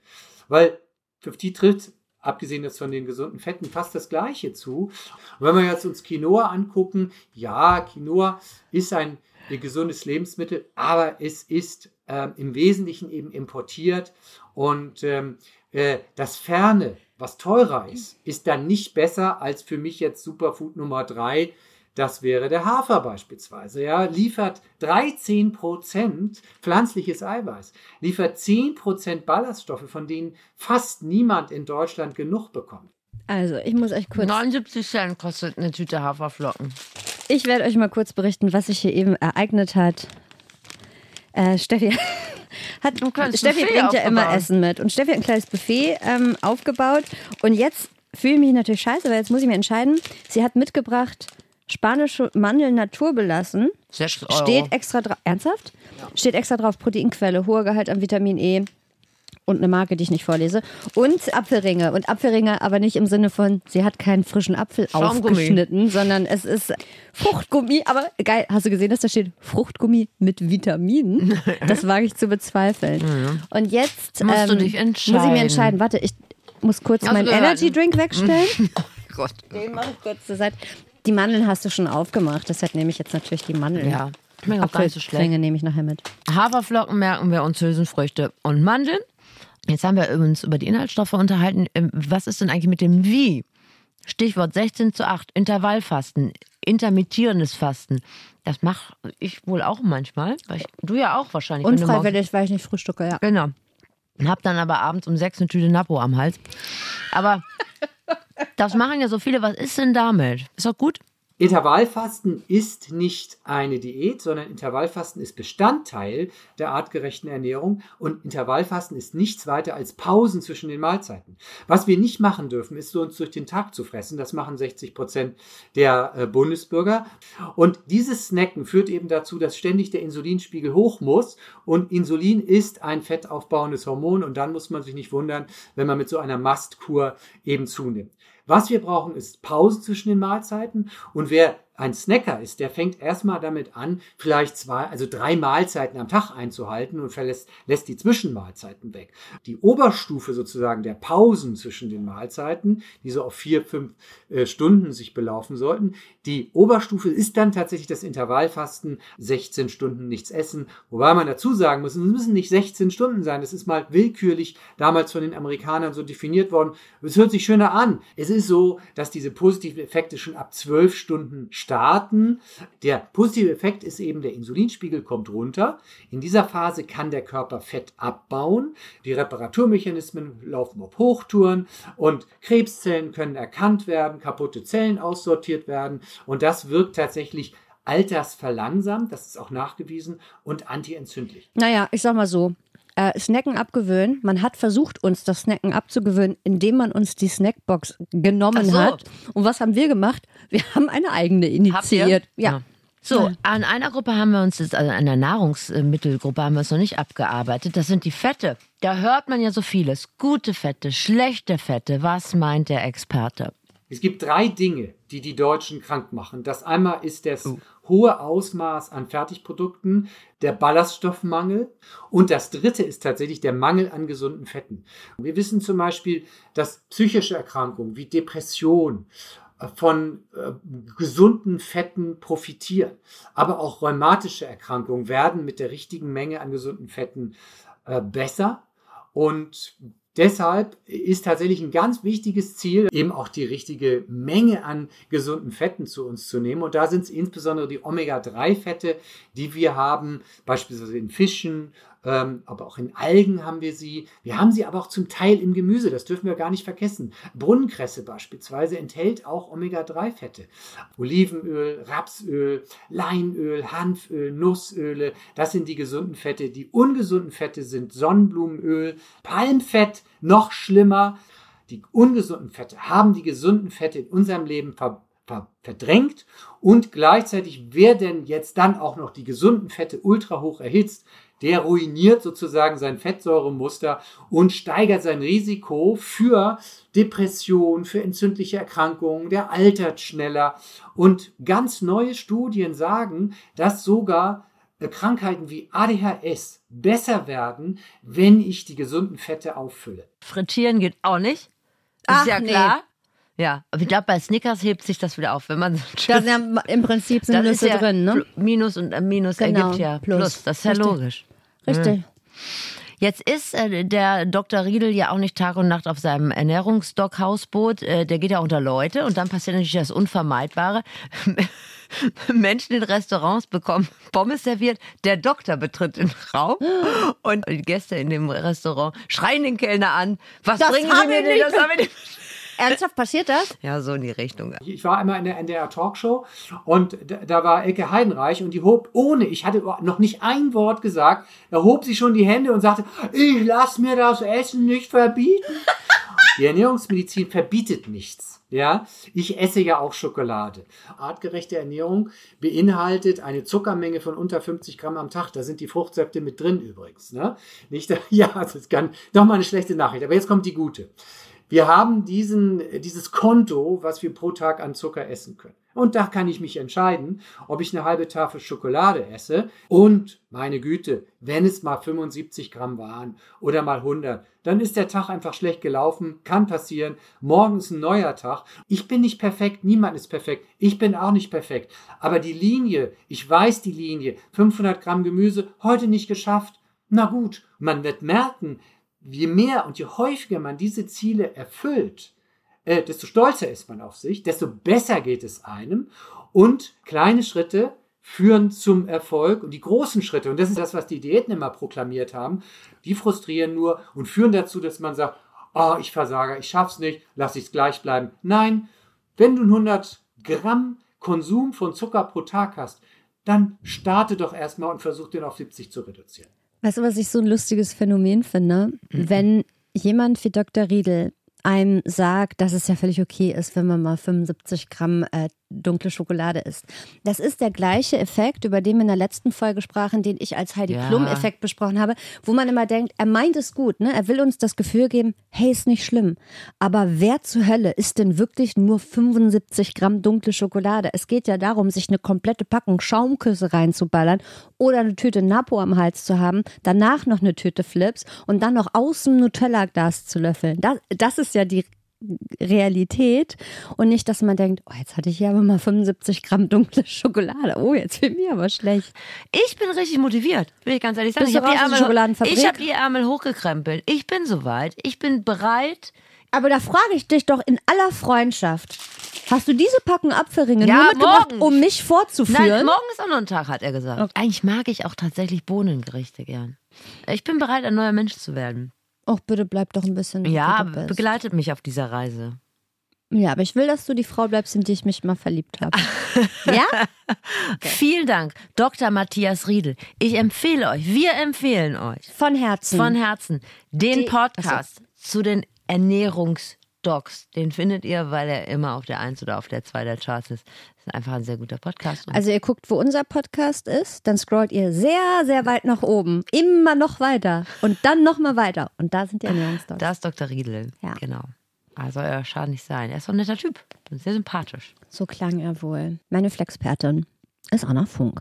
[SPEAKER 1] Weil auf die tritt, abgesehen jetzt von den gesunden Fetten, fast das Gleiche zu. Und wenn wir jetzt uns Quinoa angucken, ja, Quinoa ist ein gesundes Lebensmittel, aber es ist ähm, im Wesentlichen eben importiert und ähm, äh, das Ferne, was teurer ist, ist dann nicht besser als für mich jetzt Superfood Nummer drei. Das wäre der Hafer beispielsweise. Ja, liefert 13% pflanzliches Eiweiß, liefert 10% Ballaststoffe, von denen fast niemand in Deutschland genug bekommt.
[SPEAKER 2] Also, ich muss euch kurz.
[SPEAKER 3] 79 Cent kostet eine Tüte Haferflocken.
[SPEAKER 2] Ich werde euch mal kurz berichten, was sich hier eben ereignet hat. Äh, Steffi hat Steffi
[SPEAKER 3] Buffet
[SPEAKER 2] bringt ja immer. Essen mit. Und Steffi hat ein kleines Buffet ähm, aufgebaut. Und jetzt fühle ich mich natürlich scheiße, weil jetzt muss ich mir entscheiden. Sie hat mitgebracht spanische Mandeln naturbelassen.
[SPEAKER 3] 6 Euro.
[SPEAKER 2] Steht extra drauf. Ernsthaft? Steht extra drauf Proteinquelle, hoher Gehalt an Vitamin E. Und eine Marke, die ich nicht vorlese. Und Apfelringe. Und Apfelringe aber nicht im Sinne von, sie hat keinen frischen Apfel aufgeschnitten, sondern es ist Fruchtgummi. Aber geil, hast du gesehen, dass da steht Fruchtgummi mit Vitaminen? Das wage ich zu bezweifeln. Und jetzt ähm,
[SPEAKER 3] Musst du dich
[SPEAKER 2] muss ich
[SPEAKER 3] entscheiden.
[SPEAKER 2] mir entscheiden. Warte, ich muss kurz meinen Energy
[SPEAKER 3] ne?
[SPEAKER 2] Drink wegstellen.
[SPEAKER 3] Gott.
[SPEAKER 2] Den mache ich kurz zur Seite. Die Mandeln hast du schon aufgemacht. Deshalb nehme ich jetzt natürlich die Mandeln.
[SPEAKER 3] Ja, schmeckt auch gar nicht so schlecht.
[SPEAKER 2] Nehme ich nachher mit.
[SPEAKER 3] Haferflocken merken wir uns Hülsenfrüchte und Mandeln. Jetzt haben wir uns über die Inhaltsstoffe unterhalten. Ähm, Was ist denn eigentlich mit dem Wie? Stichwort 16 zu 8, Intervallfasten, intermittierendes Fasten. Das mache ich wohl auch manchmal. Ich, du ja auch wahrscheinlich.
[SPEAKER 2] Unfreiwillig, weil ich nicht frühstücke, ja.
[SPEAKER 3] Genau. Hab dann aber abends um sechs eine Tüte Napo am Hals. Aber das machen ja so viele. Was ist denn damit? Ist doch gut?
[SPEAKER 1] Intervallfasten ist nicht eine Diät, sondern Intervallfasten ist Bestandteil der artgerechten Ernährung und Intervallfasten ist nichts weiter als Pausen zwischen den Mahlzeiten. Was wir nicht machen dürfen, ist uns durch den Tag zu fressen. Das machen 60 Prozent der äh, Bundesbürger. Und dieses Snacken führt eben dazu, dass ständig der Insulinspiegel hoch muss und Insulin ist ein fettaufbauendes Hormon und dann muss man sich nicht wundern, wenn man mit so einer Mastkur eben zunimmt. Was wir brauchen, ist Pause zwischen den Mahlzeiten. Und wer ein Snacker ist, der fängt erstmal damit an, vielleicht zwei, also drei Mahlzeiten am Tag einzuhalten und verlässt, lässt die Zwischenmahlzeiten weg. Die Oberstufe sozusagen der Pausen zwischen den Mahlzeiten, die so auf vier, fünf äh, Stunden sich belaufen sollten, die Oberstufe ist dann tatsächlich das Intervallfasten, 16 Stunden nichts essen. Wobei man dazu sagen muss, es müssen nicht 16 Stunden sein. Das ist mal willkürlich damals von den Amerikanern so definiert worden. Es hört sich schöner an. Es ist so, dass diese positiven Effekte schon ab 12 Stunden starten. Der positive Effekt ist eben, der Insulinspiegel kommt runter. In dieser Phase kann der Körper Fett abbauen. Die Reparaturmechanismen laufen auf Hochtouren und Krebszellen können erkannt werden, kaputte Zellen aussortiert werden. Und das wirkt tatsächlich altersverlangsamt, das ist auch nachgewiesen, und antientzündlich.
[SPEAKER 2] Naja, ich sag mal so. Äh, Snacken abgewöhnen. Man hat versucht, uns das Snacken abzugewöhnen, indem man uns die Snackbox genommen
[SPEAKER 3] so.
[SPEAKER 2] hat. Und was haben wir gemacht? Wir haben eine eigene initiiert. Ja.
[SPEAKER 3] So, an einer Gruppe haben wir uns jetzt, also an der Nahrungsmittelgruppe haben wir es noch nicht abgearbeitet. Das sind die Fette. Da hört man ja so vieles. Gute Fette, schlechte Fette. Was meint der Experte?
[SPEAKER 1] Es gibt drei Dinge, die die Deutschen krank machen. Das einmal ist das hohe Ausmaß an Fertigprodukten, der Ballaststoffmangel und das dritte ist tatsächlich der Mangel an gesunden Fetten. Wir wissen zum Beispiel, dass psychische Erkrankungen wie Depression äh, von äh, gesunden Fetten profitieren. Aber auch rheumatische Erkrankungen werden mit der richtigen Menge an gesunden Fetten äh, besser. Und deshalb ist tatsächlich ein ganz wichtiges Ziel, eben auch die richtige Menge an gesunden Fetten zu uns zu nehmen. Und da sind es insbesondere die Omega-3-Fette, die wir haben, beispielsweise in Fischen, aber auch in Algen haben wir sie. Wir haben sie aber auch zum Teil im Gemüse, das dürfen wir gar nicht vergessen. Brunnenkresse beispielsweise enthält auch Omega-3-Fette. Olivenöl, Rapsöl, Leinöl, Hanföl, Nussöle, das sind die gesunden Fette. Die ungesunden Fette sind Sonnenblumenöl, Palmfett, noch schlimmer. Die ungesunden Fette haben die gesunden Fette in unserem Leben ver ver verdrängt und gleichzeitig, wer denn jetzt dann auch noch die gesunden Fette ultra hoch erhitzt, der ruiniert sozusagen sein Fettsäuremuster und steigert sein Risiko für Depression, für entzündliche Erkrankungen, der altert schneller. Und ganz neue Studien sagen, dass sogar äh, Krankheiten wie ADHS besser werden, wenn ich die gesunden Fette auffülle.
[SPEAKER 3] Frittieren geht auch nicht. Ist
[SPEAKER 2] Ach,
[SPEAKER 3] ja
[SPEAKER 2] nee.
[SPEAKER 3] klar. Ja, aber ich glaube, bei Snickers hebt sich das wieder auf, wenn man so
[SPEAKER 2] Da sind ja, Im Prinzip sind
[SPEAKER 3] ist
[SPEAKER 2] Nüsse
[SPEAKER 3] ja
[SPEAKER 2] drin, ne?
[SPEAKER 3] Minus und äh, Minus
[SPEAKER 2] Genau,
[SPEAKER 3] ergibt ja
[SPEAKER 2] Plus.
[SPEAKER 3] Plus. Das ist ja
[SPEAKER 2] Richtig.
[SPEAKER 3] logisch.
[SPEAKER 2] Richtig.
[SPEAKER 3] Jetzt ist äh, der Dr. Riedel ja auch nicht Tag und Nacht auf seinem Ernährungsstock-Hausboot. Äh, der geht ja unter Leute und dann passiert natürlich das Unvermeidbare. Menschen in Restaurants bekommen Pommes serviert, der Doktor betritt den Raum und die Gäste in dem Restaurant schreien den Kellner an. Was
[SPEAKER 2] Das
[SPEAKER 3] bringen Sie mir denn? Das haben wir nicht.
[SPEAKER 2] Ernsthaft passiert das?
[SPEAKER 3] Ja, so in die Richtung.
[SPEAKER 1] Ich war einmal in der NDR Talkshow und da, war Elke Heidenreich und die hob ohne, ich hatte noch nicht ein Wort gesagt, da hob sie schon die Hände und sagte, ich lass mir das Essen nicht verbieten. Die Ernährungsmedizin verbietet nichts. Ja, ich esse ja auch Schokolade. Artgerechte Ernährung beinhaltet eine Zuckermenge von unter 50 Gramm am Tag. Da sind die Fruchtsäfte mit drin übrigens. Ne? Nicht, ja, das kann doch mal eine schlechte Nachricht. Aber jetzt kommt die gute. Wir haben diesen, dieses Konto, was wir pro Tag an Zucker essen können. Und da kann ich mich entscheiden, ob ich eine halbe Tafel Schokolade esse. Und meine Güte, wenn es mal 75 Gramm waren oder mal 100, dann ist der Tag einfach schlecht gelaufen. Kann passieren. Morgen ist ein neuer Tag. Ich bin nicht perfekt. Niemand ist perfekt. Ich bin auch nicht perfekt. Aber die Linie, ich weiß die Linie, 500 Gramm Gemüse, heute nicht geschafft. Na gut, man wird merken, je mehr und je häufiger man diese Ziele erfüllt, äh, desto stolzer ist man auf sich, desto besser geht es einem und kleine Schritte führen zum Erfolg und die großen Schritte, und das ist das, was die Diäten immer proklamiert haben, die frustrieren nur und führen dazu, dass man sagt, oh, ich versage, ich schaff's nicht, lass ich's gleich bleiben. Nein, wenn du 100 Gramm Konsum von Zucker pro Tag hast, dann starte doch erstmal und versuch den auf 70 zu reduzieren.
[SPEAKER 2] Weißt du, was ich so ein lustiges Phänomen finde? Mhm. Wenn jemand wie Dr. Riedel einem sagt, dass es ja völlig okay ist, wenn man mal 75 Gramm äh, dunkle Schokolade isst. Das ist der gleiche Effekt, über den wir in der letzten Folge sprachen, den ich als Heidi ja. Klum-Effekt besprochen habe, wo man immer denkt, er meint es gut, ne? Er will uns das Gefühl geben, hey, ist nicht schlimm. Aber wer zur Hölle isst denn wirklich nur 75 Gramm dunkle Schokolade? Es geht ja darum, sich eine komplette Packung Schaumküsse reinzuballern oder eine Tüte Napo am Hals zu haben, danach noch eine Tüte Flips und dann noch aus dem Nutella-Glas zu löffeln. Das, das ist ja die Realität und nicht, dass man denkt, oh, jetzt hatte ich ja aber mal 75 Gramm dunkle Schokolade. Oh, jetzt wird mir aber schlecht.
[SPEAKER 3] Ich bin richtig motiviert, will ich ganz ehrlich sagen.
[SPEAKER 2] Bist
[SPEAKER 3] ich habe
[SPEAKER 2] die,
[SPEAKER 3] hab die Ärmel hochgekrempelt. Ich bin soweit. Ich bin bereit.
[SPEAKER 2] Aber da frage ich dich doch in aller Freundschaft. Hast du diese Packung Apfelringe
[SPEAKER 3] ja,
[SPEAKER 2] nur mitgebracht, morgen. um mich vorzuführen?
[SPEAKER 3] Nein, morgen ist auch noch ein Tag, hat er gesagt. Okay. Eigentlich mag ich auch tatsächlich Bohnengerichte gern. Ich bin bereit, ein neuer Mensch zu werden.
[SPEAKER 2] Och, bitte bleib doch ein bisschen.
[SPEAKER 3] Ja, begleitet mich auf dieser Reise.
[SPEAKER 2] Ja, aber ich will, dass du die Frau bleibst, in die ich mich mal verliebt habe. ja?
[SPEAKER 3] Okay. Vielen Dank, Dr. Matthias Riedel. Ich empfehle euch, wir empfehlen euch.
[SPEAKER 2] Von Herzen.
[SPEAKER 3] Von Herzen. Den die, Podcast also. zu den Ernährungsdocs. Den findet ihr, weil er immer auf der 1 oder auf der 2 der Charts ist. Das ist einfach ein sehr guter Podcast.
[SPEAKER 2] Also ihr guckt, wo unser Podcast ist, dann scrollt ihr sehr, sehr weit nach oben. Immer noch weiter. Und dann noch mal weiter. Und da sind die Ernährungsdocs.
[SPEAKER 3] Da ist Dr. Riedel. Ja. Genau. Also er schadet nicht sein. Er ist doch ein netter Typ. Sehr sympathisch.
[SPEAKER 2] So klang er wohl. Meine Flexpertin ist Anna Funk.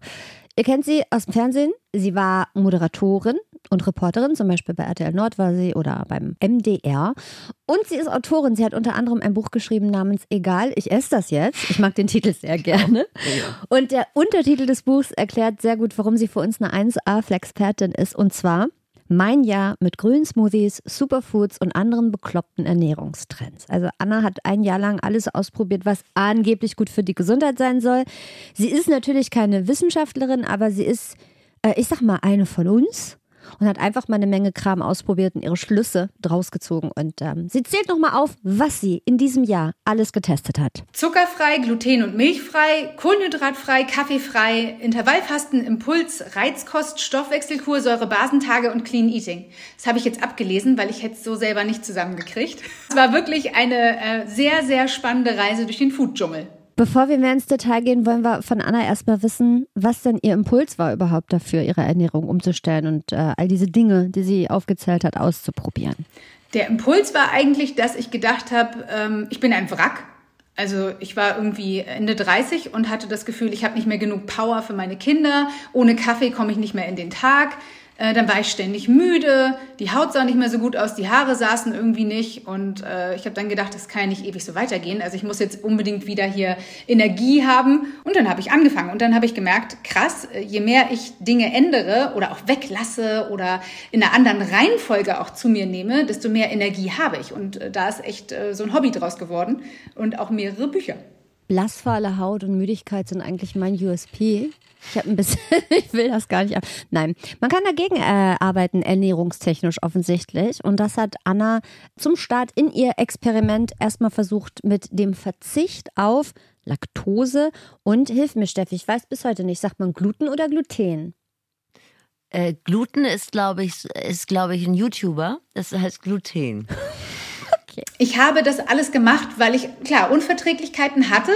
[SPEAKER 2] Ihr kennt sie aus dem Fernsehen. Sie war Moderatorin und Reporterin, zum Beispiel bei RTL Nord war sie oder beim MDR. Und sie ist Autorin. Sie hat unter anderem ein Buch geschrieben namens Egal, ich esse das jetzt. Ich mag den Titel sehr gerne. Und der Untertitel des Buchs erklärt sehr gut, warum sie für uns eine 1A-Flexpertin ist. Und zwar mein Jahr mit grünen Smoothies, Superfoods und anderen bekloppten Ernährungstrends. Also Anna hat ein Jahr lang alles ausprobiert, was angeblich gut für die Gesundheit sein soll. Sie ist natürlich keine Wissenschaftlerin, aber sie ist, äh, ich sag mal, eine von uns und hat einfach mal eine Menge Kram ausprobiert und ihre Schlüsse draus gezogen. Und ähm, sie zählt nochmal auf, was sie in diesem Jahr alles getestet hat.
[SPEAKER 5] Zuckerfrei, gluten- und milchfrei, kohlenhydratfrei, kaffeefrei, Intervallfasten, Impuls, Reizkost, Stoffwechselkur, Säurebasentage und Clean Eating. Das habe ich jetzt abgelesen, weil ich hätte es so selber nicht zusammengekriegt. Es war wirklich eine äh, sehr, sehr spannende Reise durch den Food-Dschungel.
[SPEAKER 2] Bevor wir mehr ins Detail gehen, wollen wir von Anna erstmal wissen, was denn ihr Impuls war überhaupt dafür, ihre Ernährung umzustellen und äh, all diese Dinge, die sie aufgezählt hat, auszuprobieren.
[SPEAKER 5] Der Impuls war eigentlich, dass ich gedacht habe, ähm, ich bin ein Wrack. Also ich war irgendwie Ende 30 und hatte das Gefühl, ich habe nicht mehr genug Power für meine Kinder. Ohne Kaffee komme ich nicht mehr in den Tag. Äh, dann war ich ständig müde, die Haut sah nicht mehr so gut aus, die Haare saßen irgendwie nicht und äh, ich habe dann gedacht, das kann ja nicht ewig so weitergehen. Also ich muss jetzt unbedingt wieder hier Energie haben und dann habe ich angefangen und dann habe ich gemerkt, krass, äh, je mehr ich Dinge ändere oder auch weglasse oder in einer anderen Reihenfolge auch zu mir nehme, desto mehr Energie habe ich und äh, da ist echt äh, so ein Hobby draus geworden und auch mehrere Bücher.
[SPEAKER 2] Blassfahle Haut und Müdigkeit sind eigentlich mein USP. Ich habe ein bisschen, ich will das gar nicht. ab- Nein, man kann dagegen äh, arbeiten, ernährungstechnisch offensichtlich. Und das hat Anna zum Start in ihr Experiment erstmal versucht mit dem Verzicht auf Laktose und hilf mir, Steffi, ich weiß bis heute nicht, sagt man Gluten oder Gluten?
[SPEAKER 3] Äh, Gluten ist, glaube ich, ist, glaube ich, ein YouTuber. Das heißt Gluten.
[SPEAKER 5] Ich habe das alles gemacht, weil ich, klar, Unverträglichkeiten hatte.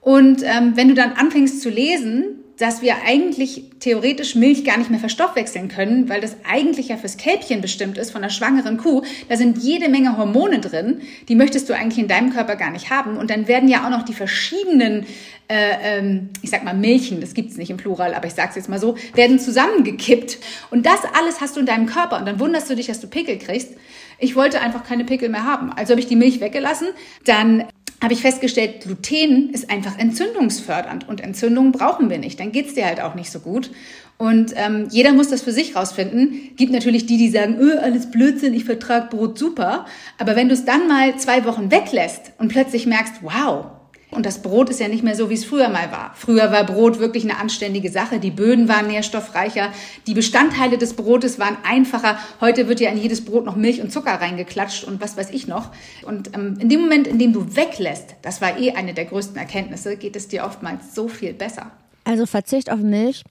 [SPEAKER 5] Und ähm, wenn du dann anfängst zu lesen, dass wir eigentlich theoretisch Milch gar nicht mehr verstoffwechseln können, weil das eigentlich ja fürs Kälbchen bestimmt ist von einer schwangeren Kuh, da sind jede Menge Hormone drin, die möchtest du eigentlich in deinem Körper gar nicht haben. Und dann werden ja auch noch die verschiedenen, äh, ähm, ich sag mal Milchen, das gibt's nicht im Plural, aber ich sag's jetzt mal so, werden zusammengekippt. Und das alles hast du in deinem Körper und dann wunderst du dich, dass du Pickel kriegst. Ich wollte einfach keine Pickel mehr haben. Also habe ich die Milch weggelassen. Dann habe ich festgestellt, Gluten ist einfach entzündungsfördernd und Entzündungen brauchen wir nicht. Dann geht's dir halt auch nicht so gut. Und ähm, jeder muss das für sich rausfinden. Gibt natürlich die, die sagen, öh, alles Blödsinn, ich vertrag Brot super. Aber wenn du es dann mal zwei Wochen weglässt und plötzlich merkst, wow, und das Brot ist ja nicht mehr so, wie es früher mal war. Früher war Brot wirklich eine anständige Sache. Die Böden waren nährstoffreicher. Die Bestandteile des Brotes waren einfacher. Heute wird ja in jedes Brot noch Milch und Zucker reingeklatscht und was weiß ich noch. Und ähm, in dem Moment, in dem du weglässt, das war eh eine der größten Erkenntnisse, geht es dir oftmals so viel besser.
[SPEAKER 2] Also Verzicht auf Milch.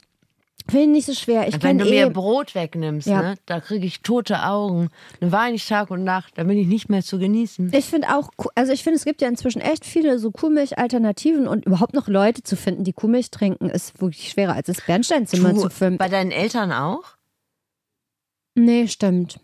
[SPEAKER 2] Ich nicht so schwer. Ich
[SPEAKER 3] Wenn du
[SPEAKER 2] eh.
[SPEAKER 3] mir Brot wegnimmst,
[SPEAKER 2] Ja.
[SPEAKER 3] ne, da kriege ich tote Augen. Dann weine ich Tag und Nacht. Da bin ich nicht mehr zu genießen.
[SPEAKER 2] Ich finde auch, also ich finde, es gibt ja inzwischen echt viele so Kuhmilch-Alternativen und überhaupt noch Leute zu finden, die Kuhmilch trinken, ist wirklich schwerer als das Bernsteinzimmer zu filmen.
[SPEAKER 3] bei deinen Eltern auch?
[SPEAKER 2] Nee, stimmt.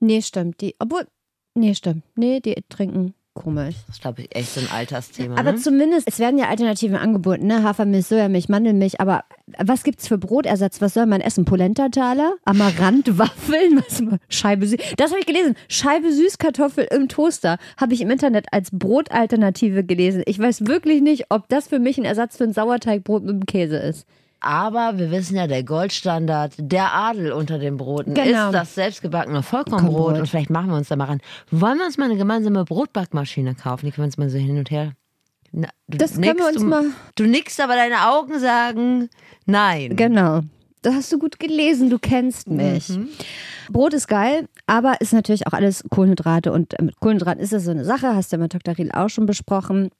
[SPEAKER 2] Nee, stimmt. Die, obwohl, nee, stimmt. Nee, die trinken Kuhmilch.
[SPEAKER 3] Das ist, glaube ich, echt so ein Altersthema.
[SPEAKER 2] Aber
[SPEAKER 3] ne?
[SPEAKER 2] zumindest, es werden ja Alternativen angeboten, ne? Hafermilch, Sojamilch, Mandelmilch, aber was gibt's für Brotersatz? Was soll man essen? Polenta-Taler? Amaranth, Waffeln? Was, Scheibe Süß. Das habe ich gelesen. Scheibe Süßkartoffel im Toaster habe ich im Internet als Brotalternative gelesen. Ich weiß wirklich nicht, ob das für mich ein Ersatz für ein Sauerteigbrot mit dem Käse ist.
[SPEAKER 3] Aber wir wissen ja, der Goldstandard, der Adel unter den Broten
[SPEAKER 2] Genau.
[SPEAKER 3] ist das selbstgebackene Vollkornbrot. Und vielleicht machen wir uns da mal ran. Wollen wir uns mal eine gemeinsame Brotbackmaschine kaufen? Die können wir uns mal so hin und her. Na, du
[SPEAKER 2] Das können wir
[SPEAKER 3] nickst,
[SPEAKER 2] uns
[SPEAKER 3] du,
[SPEAKER 2] mal-
[SPEAKER 3] Du nickst, aber deine Augen sagen nein.
[SPEAKER 2] Genau. Das hast du gut gelesen, du kennst mich. Brot ist geil, aber ist natürlich auch alles Kohlenhydrate. Und mit Kohlenhydraten ist das so eine Sache, hast du ja mit Dr. Riel auch schon besprochen.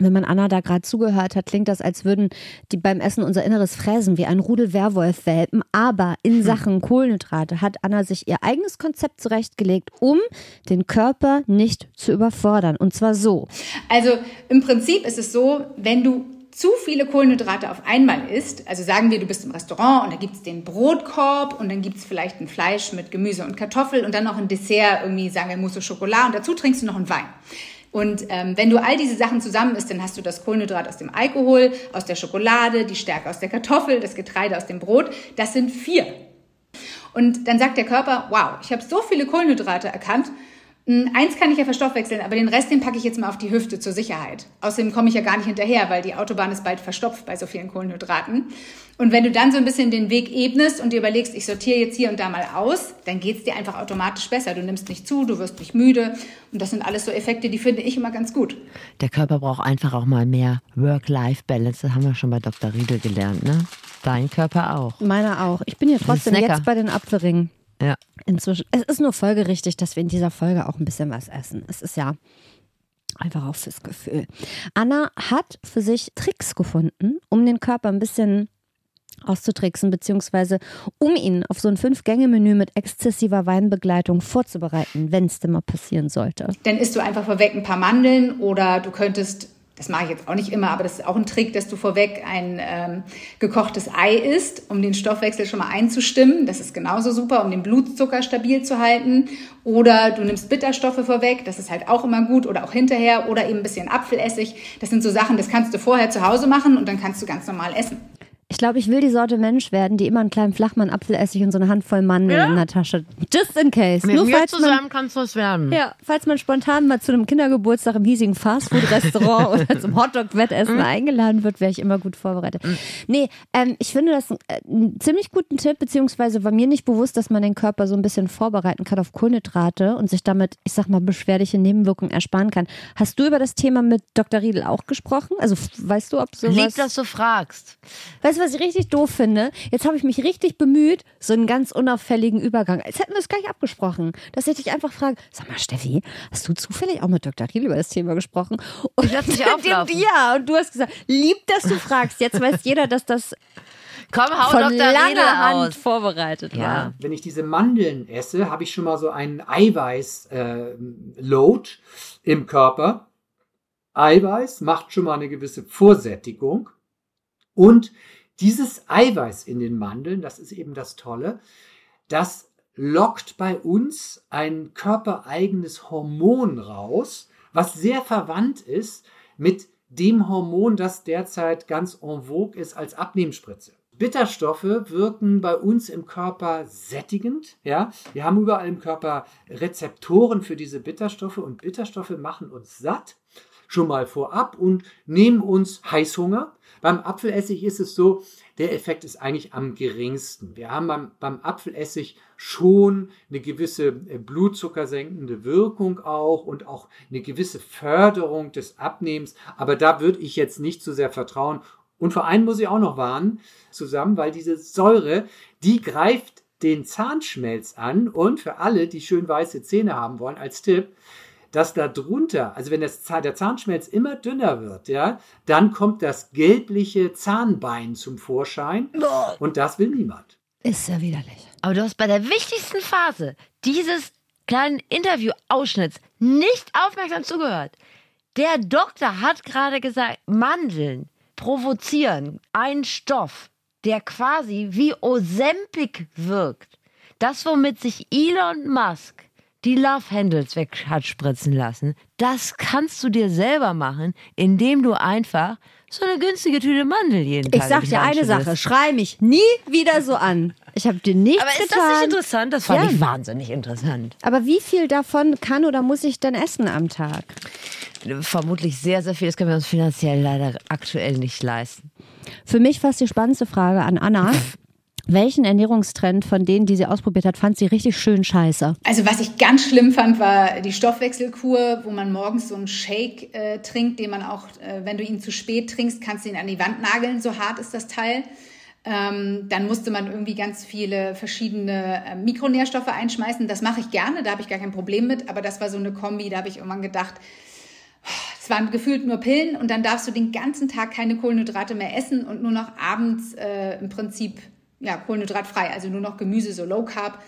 [SPEAKER 2] Wenn man Anna da gerade zugehört hat, klingt das, als würden die beim Essen unser Inneres fräsen wie ein Rudel Werwolf-Welpen. Aber in Sachen Kohlenhydrate hat Anna sich ihr eigenes Konzept zurechtgelegt, um den Körper nicht zu überfordern. Und zwar so.
[SPEAKER 5] Also im Prinzip ist es so, wenn du zu viele Kohlenhydrate auf einmal isst, also sagen wir, du bist im Restaurant und da gibt's den Brotkorb und dann gibt's vielleicht ein Fleisch mit Gemüse und Kartoffel und dann noch ein Dessert, irgendwie sagen wir Mousse au Chocolat und dazu trinkst du noch einen Wein. Und ähm, wenn du all diese Sachen zusammen isst, dann hast du das Kohlenhydrat aus dem Alkohol, aus der Schokolade, die Stärke aus der Kartoffel, das Getreide aus dem Brot. Das sind vier. Und dann sagt der Körper, wow, ich habe so viele Kohlenhydrate erkannt. Hm, Eins kann ich ja verstoffwechseln, aber den Rest, den packe ich jetzt mal auf die Hüfte zur Sicherheit. Außerdem komme ich ja gar nicht hinterher, weil die Autobahn ist bald verstopft bei so vielen Kohlenhydraten. Und wenn du dann so ein bisschen den Weg ebnest und dir überlegst, ich sortiere jetzt hier und da mal aus, dann geht's dir einfach automatisch besser. Du nimmst nicht zu, du wirst nicht müde. Und das sind alles so Effekte, die finde ich immer ganz gut.
[SPEAKER 3] Der Körper braucht einfach auch mal mehr Work-Life-Balance. Das haben wir schon bei Dr. Riedel gelernt, ne? Dein Körper auch.
[SPEAKER 2] Meiner auch. Ich bin ja trotzdem jetzt bei den Apfelringen.
[SPEAKER 3] Ja.
[SPEAKER 2] Inzwischen. Es ist nur folgerichtig, dass wir in dieser Folge auch ein bisschen was essen. Es ist ja einfach auch fürs Gefühl. Anna hat für sich Tricks gefunden, um den Körper ein bisschen auszutricksen, beziehungsweise um ihn auf so ein Fünf-Gänge-Menü mit exzessiver Weinbegleitung vorzubereiten, wenn es denn mal passieren sollte.
[SPEAKER 5] Dann isst du einfach vorweg ein paar Mandeln oder du könntest, das mache ich jetzt auch nicht immer, aber das ist auch ein Trick, dass du vorweg ein ähm, gekochtes Ei isst, um den Stoffwechsel schon mal einzustimmen. Das ist genauso super, um den Blutzucker stabil zu halten. Oder du nimmst Bitterstoffe vorweg, das ist halt auch immer gut. Oder auch hinterher oder eben ein bisschen Apfelessig. Das sind so Sachen, das kannst du vorher zu Hause machen und dann kannst du ganz normal essen.
[SPEAKER 2] Ich glaube, ich will die Sorte Mensch werden, die immer einen kleinen Flachmann Apfelessig und so eine Handvoll Mandeln in der Tasche. Just in case.
[SPEAKER 3] Mit
[SPEAKER 2] Nur
[SPEAKER 3] mir
[SPEAKER 2] falls man
[SPEAKER 3] zusammen kannst du es werden.
[SPEAKER 2] Ja, falls man spontan mal zu einem Kindergeburtstag im hiesigen Fastfood-Restaurant oder zum Hotdog-Wettessen
[SPEAKER 3] Mhm.
[SPEAKER 2] eingeladen wird, wäre ich immer gut vorbereitet. Nee, ähm, ich finde das äh, einen ziemlich guten Tipp, beziehungsweise war mir nicht bewusst, dass man den Körper so ein bisschen vorbereiten kann auf Kohlenhydrate und sich damit, ich sag mal, beschwerliche Nebenwirkungen ersparen kann. Hast du über das Thema mit Dr. Riedel auch gesprochen? Also weißt du, ob sowas...
[SPEAKER 3] Lieb, dass du fragst.
[SPEAKER 2] weißt du, du, was ich richtig doof finde? Jetzt habe ich mich richtig bemüht, so einen ganz unauffälligen Übergang. Als hätten wir es gleich abgesprochen. Dass ich dich einfach frage, sag mal, Steffi, hast du zufällig auch mit Dr. Riel über das Thema gesprochen? Und
[SPEAKER 3] Ich lass dich auflaufen.
[SPEAKER 2] Ja, und du hast gesagt, lieb, dass du fragst. Jetzt weiß jeder, dass das
[SPEAKER 3] Komm, hau
[SPEAKER 2] von
[SPEAKER 3] Dr.
[SPEAKER 2] langer Hand
[SPEAKER 3] aus.
[SPEAKER 2] vorbereitet
[SPEAKER 3] Ja.
[SPEAKER 2] war.
[SPEAKER 1] Wenn ich diese Mandeln esse, habe ich schon mal so einen Eiweiß-Load im Körper. Eiweiß macht schon mal eine gewisse Vorsättigung. Und dieses Eiweiß in den Mandeln, das ist eben das Tolle, das lockt bei uns ein körpereigenes Hormon raus, was sehr verwandt ist mit dem Hormon, das derzeit ganz en vogue ist als Abnehmspritze. Bitterstoffe wirken bei uns im Körper sättigend. Ja? Wir haben überall im Körper Rezeptoren für diese Bitterstoffe und Bitterstoffe machen uns satt schon mal vorab und nehmen uns Heißhunger. Beim Apfelessig ist es so, der Effekt ist eigentlich am geringsten. Wir haben beim, beim Apfelessig schon eine gewisse äh, blutzuckersenkende Wirkung auch und auch eine gewisse Förderung des Abnehmens. Aber da würde ich jetzt nicht zu sehr vertrauen. Und vor allem muss ich auch noch warnen zusammen, weil diese Säure, die greift den Zahnschmelz an und für alle, die schön weiße Zähne haben wollen, als Tipp, dass da drunter, also wenn das, der Zahnschmelz immer dünner wird, ja, dann kommt das gelbliche Zahnbein zum Vorschein und das will niemand.
[SPEAKER 2] Ist ja widerlich.
[SPEAKER 3] Aber du hast bei der wichtigsten Phase dieses kleinen Interview-Ausschnitts nicht aufmerksam zugehört. Der Doktor hat gerade gesagt, Mandeln provozieren einen Stoff, der quasi wie Ozempic wirkt. Das, womit sich Elon Musk die Love Handles weg hat spritzen lassen, das kannst du dir selber machen, indem du einfach so eine günstige Tüte Mandel jeden Tag
[SPEAKER 2] Ich sag dir eine Sache, schrei mich nie wieder so an. Ich habe dir nichts
[SPEAKER 3] Aber ist
[SPEAKER 2] getan.
[SPEAKER 3] das nicht interessant? Das fand
[SPEAKER 2] Ja.
[SPEAKER 3] ich wahnsinnig interessant.
[SPEAKER 2] Aber wie viel davon kann oder muss ich denn essen am Tag?
[SPEAKER 3] Vermutlich sehr, sehr viel. Das können wir uns finanziell leider aktuell nicht leisten.
[SPEAKER 2] Für mich fast die spannendste Frage an Anna. Welchen Ernährungstrend von denen, die sie ausprobiert hat, fand sie richtig schön scheiße?
[SPEAKER 5] Also was ich ganz schlimm fand, war die Stoffwechselkur, wo man morgens so einen Shake äh, trinkt, den man auch, äh, wenn du ihn zu spät trinkst, kannst du ihn an die Wand nageln, so hart ist das Teil. Ähm, dann musste man irgendwie ganz viele verschiedene äh, Mikronährstoffe einschmeißen. Das mache ich gerne, da habe ich gar kein Problem mit. Aber das war so eine Kombi, da habe ich irgendwann gedacht, es waren gefühlt nur Pillen und dann darfst du den ganzen Tag keine Kohlenhydrate mehr essen und nur noch abends äh, im Prinzip ja, kohlenhydratfrei, also nur noch Gemüse, so Low Carb.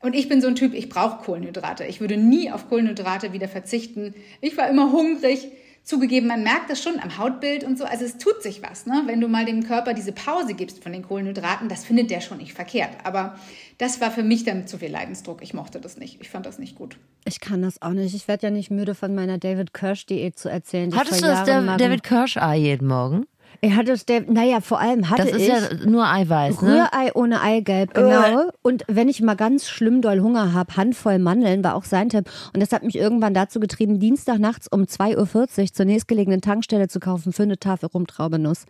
[SPEAKER 5] Und ich bin so ein Typ, ich brauche Kohlenhydrate. Ich würde nie auf Kohlenhydrate wieder verzichten. Ich war immer hungrig. Zugegeben, man merkt das schon am Hautbild und so. Also es tut sich was, ne? Wenn du mal dem Körper diese Pause gibst von den Kohlenhydraten, das findet der schon nicht verkehrt. Aber das war für mich dann zu viel Leidensdruck. Ich mochte das nicht. Ich fand das nicht gut.
[SPEAKER 2] Ich kann das auch nicht. Ich werde ja nicht müde von meiner David Kirsch-Diät zu erzählen.
[SPEAKER 3] Hattest du das David Kirsch-Ei jeden Morgen?
[SPEAKER 2] Ich hatte es, der, naja, vor allem hatte
[SPEAKER 3] Das ist
[SPEAKER 2] ich
[SPEAKER 3] ja nur Eiweiß, ne?
[SPEAKER 2] Rührei ohne Eigelb, genau. Und wenn ich mal ganz schlimm doll Hunger habe, Handvoll Mandeln war auch sein Tipp. Und das hat mich irgendwann dazu getrieben, Dienstagnachts um 2.40 Uhr zur nächstgelegenen Tankstelle zu kaufen für eine Tafel Rumtraubenuss.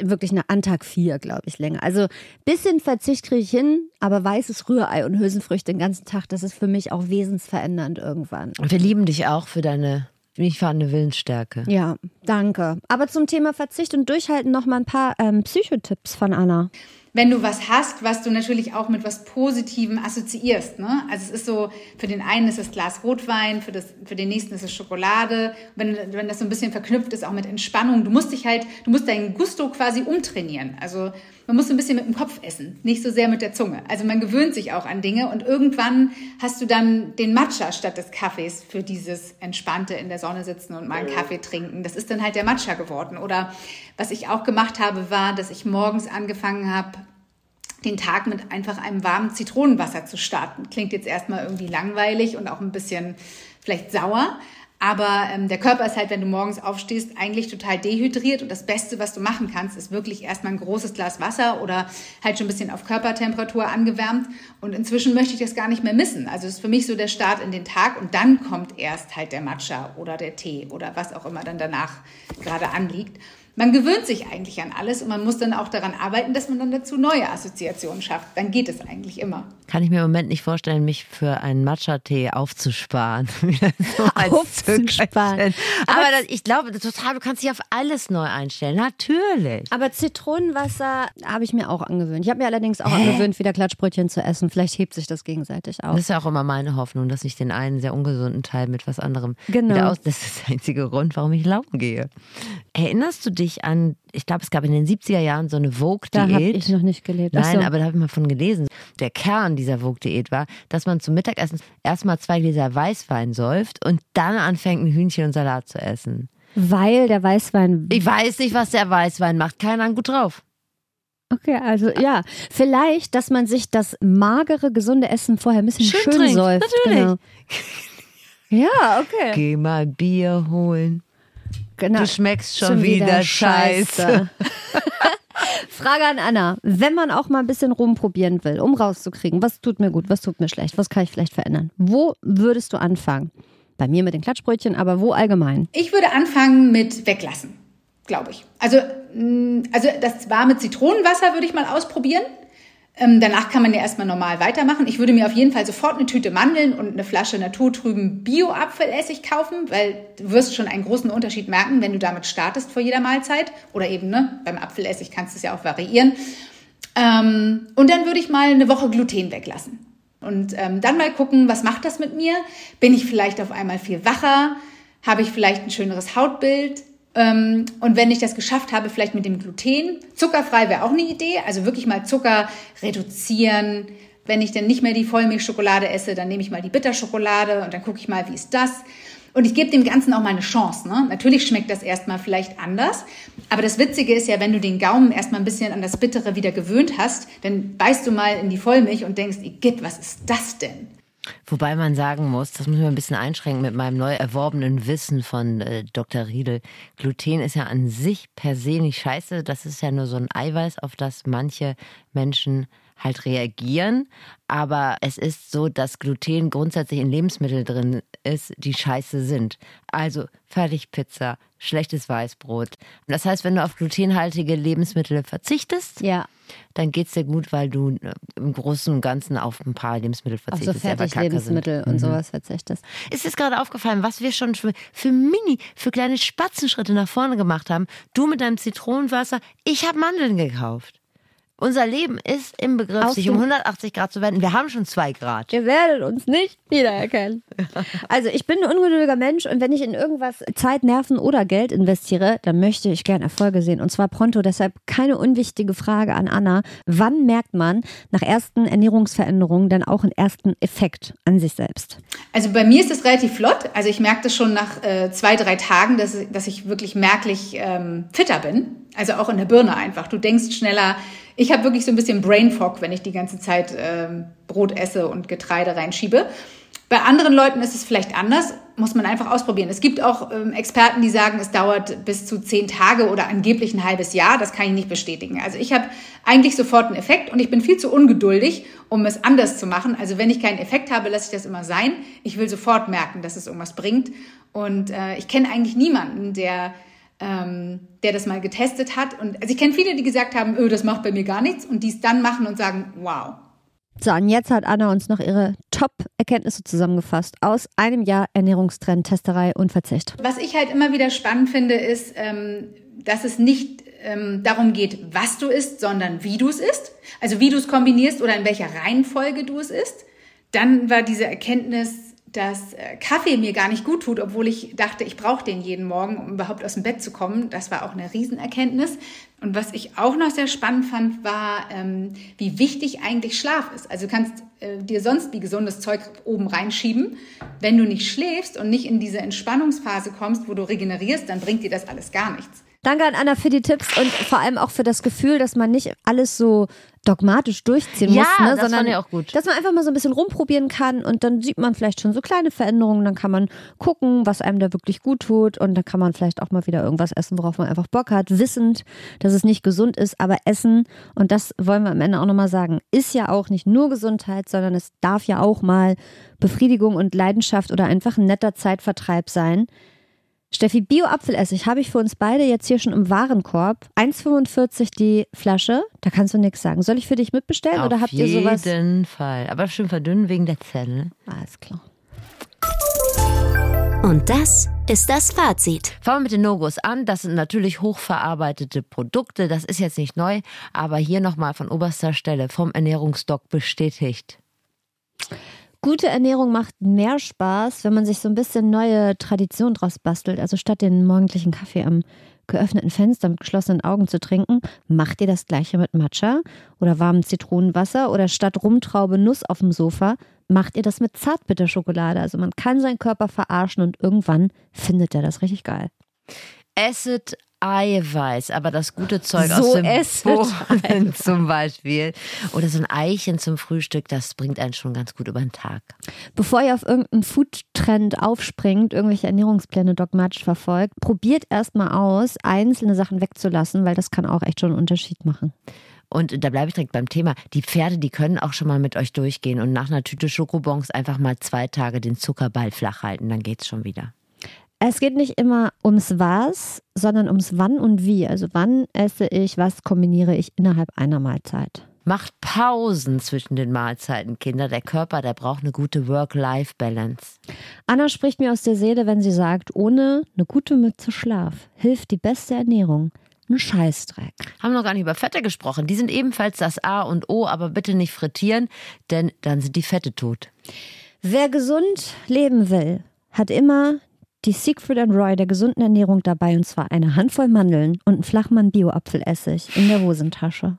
[SPEAKER 2] Wirklich eine an Tag 4, glaube ich, länger. Also bisschen Verzicht kriege ich hin, aber weißes Rührei und Hülsenfrüchte den ganzen Tag, das ist für mich auch wesensverändernd irgendwann.
[SPEAKER 3] Und wir lieben dich auch für deine, wie ich fand, Willensstärke.
[SPEAKER 2] Ja, danke. Aber zum Thema Verzicht und Durchhalten noch mal ein paar ähm, Psychotipps von Anna.
[SPEAKER 5] wenn du was hast, was du natürlich auch mit was Positivem assoziierst. Ne? Also es ist so, für den einen ist es Glas Rotwein, für, das, für den nächsten ist es Schokolade. Wenn, wenn das so ein bisschen verknüpft ist, auch mit Entspannung, du musst dich halt, du musst deinen Gusto quasi umtrainieren. Also man muss so ein bisschen mit dem Kopf essen, nicht so sehr mit der Zunge. Also man gewöhnt sich auch an Dinge und irgendwann hast du dann den Matcha statt des Kaffees für dieses entspannte in der Sonne sitzen und mal einen Kaffee trinken. Das ist dann halt der Matcha geworden. Oder was ich auch gemacht habe, war, dass ich morgens angefangen habe, den Tag mit einfach einem warmen Zitronenwasser zu starten. Klingt jetzt erstmal irgendwie langweilig und auch ein bisschen vielleicht sauer. Aber ähm, der Körper ist halt, wenn du morgens aufstehst, eigentlich total dehydriert. Und das Beste, was du machen kannst, ist wirklich erstmal ein großes Glas Wasser oder halt schon ein bisschen auf Körpertemperatur angewärmt. Und inzwischen möchte ich das gar nicht mehr missen. Also es ist für mich so der Start in den Tag und dann kommt erst halt der Matcha oder der Tee oder was auch immer dann danach gerade anliegt. Man gewöhnt sich eigentlich an alles und man muss dann auch daran arbeiten, dass man dann dazu neue Assoziationen schafft. Dann geht es eigentlich immer.
[SPEAKER 3] kann ich mir im Moment nicht vorstellen, mich für einen Matcha-Tee aufzusparen. so
[SPEAKER 2] Aufzusparen.
[SPEAKER 3] Zuckerchen. Aber das, ich glaube, total, du kannst dich auf alles neu einstellen. Natürlich.
[SPEAKER 2] Aber Zitronenwasser habe ich mir auch angewöhnt. Ich habe mir allerdings auch angewöhnt, wieder Klatschbrötchen zu essen. Vielleicht hebt sich das gegenseitig auf.
[SPEAKER 3] Das ist ja auch immer meine Hoffnung, dass ich den einen sehr ungesunden Teil mit was anderem
[SPEAKER 2] Genau.
[SPEAKER 3] wieder aus. Das ist der einzige Grund, warum ich laufen gehe. Erinnerst du dich an, ich glaube, es gab in den 70er Jahren so eine
[SPEAKER 2] da habe
[SPEAKER 3] Vogue-Diät?
[SPEAKER 2] ich noch nicht gelebt.
[SPEAKER 3] Nein,
[SPEAKER 2] so.
[SPEAKER 3] aber da habe ich mal von gelesen. Der Kern dieser Vogue-Diät war, dass man zum Mittagessen erstmal zwei Gläser Weißwein säuft und dann anfängt, ein Hühnchen und Salat zu essen.
[SPEAKER 2] Weil der Weißwein.
[SPEAKER 3] Ich weiß nicht, was der Weißwein macht. Keine Ahnung, gut drauf.
[SPEAKER 2] Okay, also ja, vielleicht, dass man sich das magere, gesunde Essen vorher ein bisschen
[SPEAKER 3] Schön
[SPEAKER 2] schön,
[SPEAKER 3] trinkt,
[SPEAKER 2] säuft.
[SPEAKER 3] natürlich.
[SPEAKER 2] Genau. Ja, okay.
[SPEAKER 3] Geh mal Bier holen.
[SPEAKER 2] Genau.
[SPEAKER 3] Du schmeckst schon, wieder, scheiße.
[SPEAKER 2] Frage an Anna. Wenn man auch mal ein bisschen rumprobieren will, um rauszukriegen, was tut mir gut, was tut mir schlecht, was kann ich vielleicht verändern? Wo würdest du anfangen? Bei mir mit den Klatschbrötchen, aber wo allgemein?
[SPEAKER 5] Ich würde anfangen mit weglassen, glaube ich. Also, mh, also das warme Zitronenwasser würde ich mal ausprobieren. Ähm, danach kann man ja erstmal normal weitermachen. Ich würde mir auf jeden Fall sofort eine Tüte Mandeln und eine Flasche naturtrüben Bio-Apfelessig kaufen, weil du wirst schon einen großen Unterschied merken, wenn du damit startest vor jeder Mahlzeit. Oder eben, ne, beim Apfelessig kannst du es ja auch variieren. Ähm, und dann würde ich mal eine Woche Gluten weglassen. Und ähm, dann mal gucken, was macht das mit mir? Bin ich vielleicht auf einmal viel wacher? Habe ich vielleicht ein schöneres Hautbild? Ähm, und wenn ich das geschafft habe, vielleicht mit dem Gluten, zuckerfrei wäre auch eine Idee. Also wirklich mal Zucker reduzieren. Wenn ich dann nicht mehr die Vollmilchschokolade esse, dann nehme ich mal die Bitterschokolade und dann gucke ich mal, wie ist das? Und ich gebe dem Ganzen auch mal eine Chance. Ne? Natürlich schmeckt das erstmal vielleicht anders. Aber das Witzige ist ja, wenn du den Gaumen erstmal ein bisschen an das Bittere wieder gewöhnt hast, dann beißt du mal in die Vollmilch und denkst, Igitt, was ist das denn?
[SPEAKER 3] Wobei man sagen muss, das muss ich ein bisschen einschränken mit meinem neu erworbenen Wissen von äh, Dr. Riedel. Gluten ist ja an sich per se nicht scheiße. Das ist ja nur so ein Eiweiß, auf das manche Menschen halt reagieren. Aber es ist so, dass Gluten grundsätzlich in Lebensmitteln drin ist, die scheiße sind. Also Fertigpizza, schlechtes Weißbrot. Das heißt, wenn du auf glutenhaltige Lebensmittel verzichtest,
[SPEAKER 2] Ja,
[SPEAKER 3] dann geht's dir gut, weil du äh, im Großen und Ganzen auf ein paar Lebensmittel
[SPEAKER 2] auf so
[SPEAKER 3] verzichtest. die aber kacke
[SPEAKER 2] Fertiglebensmittel
[SPEAKER 3] sind.
[SPEAKER 2] und sowas verzichtest.
[SPEAKER 3] Es ist gerade aufgefallen, was wir schon für, für Mini, für kleine Spatzenschritte nach vorne gemacht haben. Du mit deinem Zitronenwasser, ich habe Mandeln gekauft. Unser Leben ist im Begriff,
[SPEAKER 2] Aus
[SPEAKER 3] sich um
[SPEAKER 2] dem-
[SPEAKER 3] 180 Grad zu wenden. Wir haben schon zwei Grad.
[SPEAKER 2] Ihr werdet uns nicht wiedererkennen. Also ich bin ein ungeduldiger Mensch und wenn ich in irgendwas Zeit, Nerven oder Geld investiere, dann möchte ich gern Erfolge sehen und zwar pronto. Deshalb keine unwichtige Frage an Anna. Wann merkt man nach ersten Ernährungsveränderungen dann auch einen ersten Effekt an sich selbst?
[SPEAKER 5] Also bei mir ist es relativ flott. Also ich merke das schon nach äh, zwei, drei Tagen, dass, dass ich wirklich merklich ähm, fitter bin. Also auch in der Birne einfach. Du denkst schneller. Ich habe wirklich so ein bisschen Brain Fog, wenn ich die ganze Zeit ähm, Brot esse und Getreide reinschiebe. Bei anderen Leuten ist es vielleicht anders, muss man einfach ausprobieren. Es gibt auch ähm, Experten, die sagen, es dauert bis zu zehn Tage oder angeblich ein halbes Jahr. Das kann ich nicht bestätigen. Also ich habe eigentlich sofort einen Effekt und ich bin viel zu ungeduldig, um es anders zu machen. Also wenn ich keinen Effekt habe, lasse ich das immer sein. Ich will sofort merken, dass es irgendwas bringt. Und äh, ich kenne eigentlich niemanden, der ähm, der das mal getestet hat. Und also ich kenne viele, die gesagt haben, öh, das macht bei mir gar nichts und die es dann machen und sagen, wow.
[SPEAKER 2] So, und jetzt hat Anna uns noch ihre Top-Erkenntnisse zusammengefasst aus einem Jahr Ernährungstrend, Testerei und Verzicht.
[SPEAKER 5] Was ich halt immer wieder spannend finde, ist, ähm, dass es nicht ähm, darum geht, was du isst, sondern wie du es isst. Also wie du es kombinierst oder in welcher Reihenfolge du es isst. Dann war diese Erkenntnis, dass äh, Kaffee mir gar nicht gut tut, obwohl ich dachte, ich brauche den jeden Morgen, um überhaupt aus dem Bett zu kommen. Das war auch eine Riesenerkenntnis. Und was ich auch noch sehr spannend fand, war, ähm, wie wichtig eigentlich Schlaf ist. Also du kannst äh, dir sonst wie gesundes Zeug oben reinschieben. Wenn du nicht schläfst und nicht in diese Entspannungsphase kommst, wo du regenerierst, dann bringt dir das alles gar nichts.
[SPEAKER 2] Danke an Anna für die Tipps und vor allem auch für das Gefühl, dass man nicht alles so dogmatisch durchziehen
[SPEAKER 3] Ja,
[SPEAKER 2] muss, ne,
[SPEAKER 3] das
[SPEAKER 2] sondern
[SPEAKER 3] fand ich auch gut.
[SPEAKER 2] dass man einfach mal so ein bisschen rumprobieren kann und dann sieht man vielleicht schon so kleine Veränderungen, dann kann man gucken, was einem da wirklich gut tut und dann kann man vielleicht auch mal wieder irgendwas essen, worauf man einfach Bock hat, wissend, dass es nicht gesund ist, aber Essen und das wollen wir am Ende auch nochmal sagen, ist ja auch nicht nur Gesundheit, sondern es darf ja auch mal Befriedigung und Leidenschaft oder einfach ein netter Zeitvertreib sein. Steffi, Bio-Apfelessig habe ich für uns beide jetzt hier schon im Warenkorb. 1,45 die Flasche. Da kannst du nichts sagen. Soll ich für dich mitbestellen oder
[SPEAKER 3] Auf
[SPEAKER 2] habt ihr sowas?
[SPEAKER 3] jeden Fall. Aber schön verdünnen wegen der Zelle.
[SPEAKER 2] Alles klar.
[SPEAKER 4] Und das ist das Fazit.
[SPEAKER 3] Fangen wir mit den No-Gos an. Das sind natürlich hochverarbeitete Produkte. Das ist jetzt nicht neu, aber hier nochmal von oberster Stelle vom Ernährungsdoc bestätigt.
[SPEAKER 2] Gute Ernährung macht mehr Spaß, wenn man sich so ein bisschen neue Traditionen draus bastelt. Also statt den morgendlichen Kaffee am geöffneten Fenster mit geschlossenen Augen zu trinken, macht ihr das gleiche mit Matcha oder warmem Zitronenwasser oder statt Rumtraube Nuss auf dem Sofa, macht ihr das mit Zartbitterschokolade. Also man kann seinen Körper verarschen und irgendwann findet er das richtig geil.
[SPEAKER 3] Esset Eiweiß, aber das gute Zeug
[SPEAKER 2] So
[SPEAKER 3] aus dem Bohnen zum Beispiel. Oder so ein Eichen zum Frühstück, das bringt einen schon ganz gut über den Tag.
[SPEAKER 2] Bevor ihr auf irgendeinen Foodtrend aufspringt, irgendwelche Ernährungspläne dogmatisch verfolgt, probiert erstmal aus, einzelne Sachen wegzulassen, weil das kann auch echt schon einen Unterschied machen.
[SPEAKER 3] Und da bleibe ich direkt beim Thema. Die Pferde, die können auch schon mal mit euch durchgehen und nach einer Tüte Schokobons einfach mal zwei Tage den Zuckerball flach halten, dann geht's schon wieder.
[SPEAKER 2] Es geht nicht immer ums Was, sondern ums Wann und Wie. Also wann esse ich, was kombiniere ich innerhalb einer Mahlzeit.
[SPEAKER 3] Macht Pausen zwischen den Mahlzeiten, Kinder. Der Körper, der braucht eine gute Work-Life-Balance.
[SPEAKER 2] Anna spricht mir aus der Seele, wenn sie sagt, ohne eine gute Mütze Schlaf hilft die beste Ernährung. Ein Scheißdreck.
[SPEAKER 3] Haben noch gar nicht über Fette gesprochen. Die sind ebenfalls das A und O, aber bitte nicht frittieren, denn dann sind die Fette tot.
[SPEAKER 2] Wer gesund leben will, hat immer die Siegfried and Roy der gesunden Ernährung dabei und zwar eine Handvoll Mandeln und ein Flachmann Bio-Apfelessig in der Hosentasche.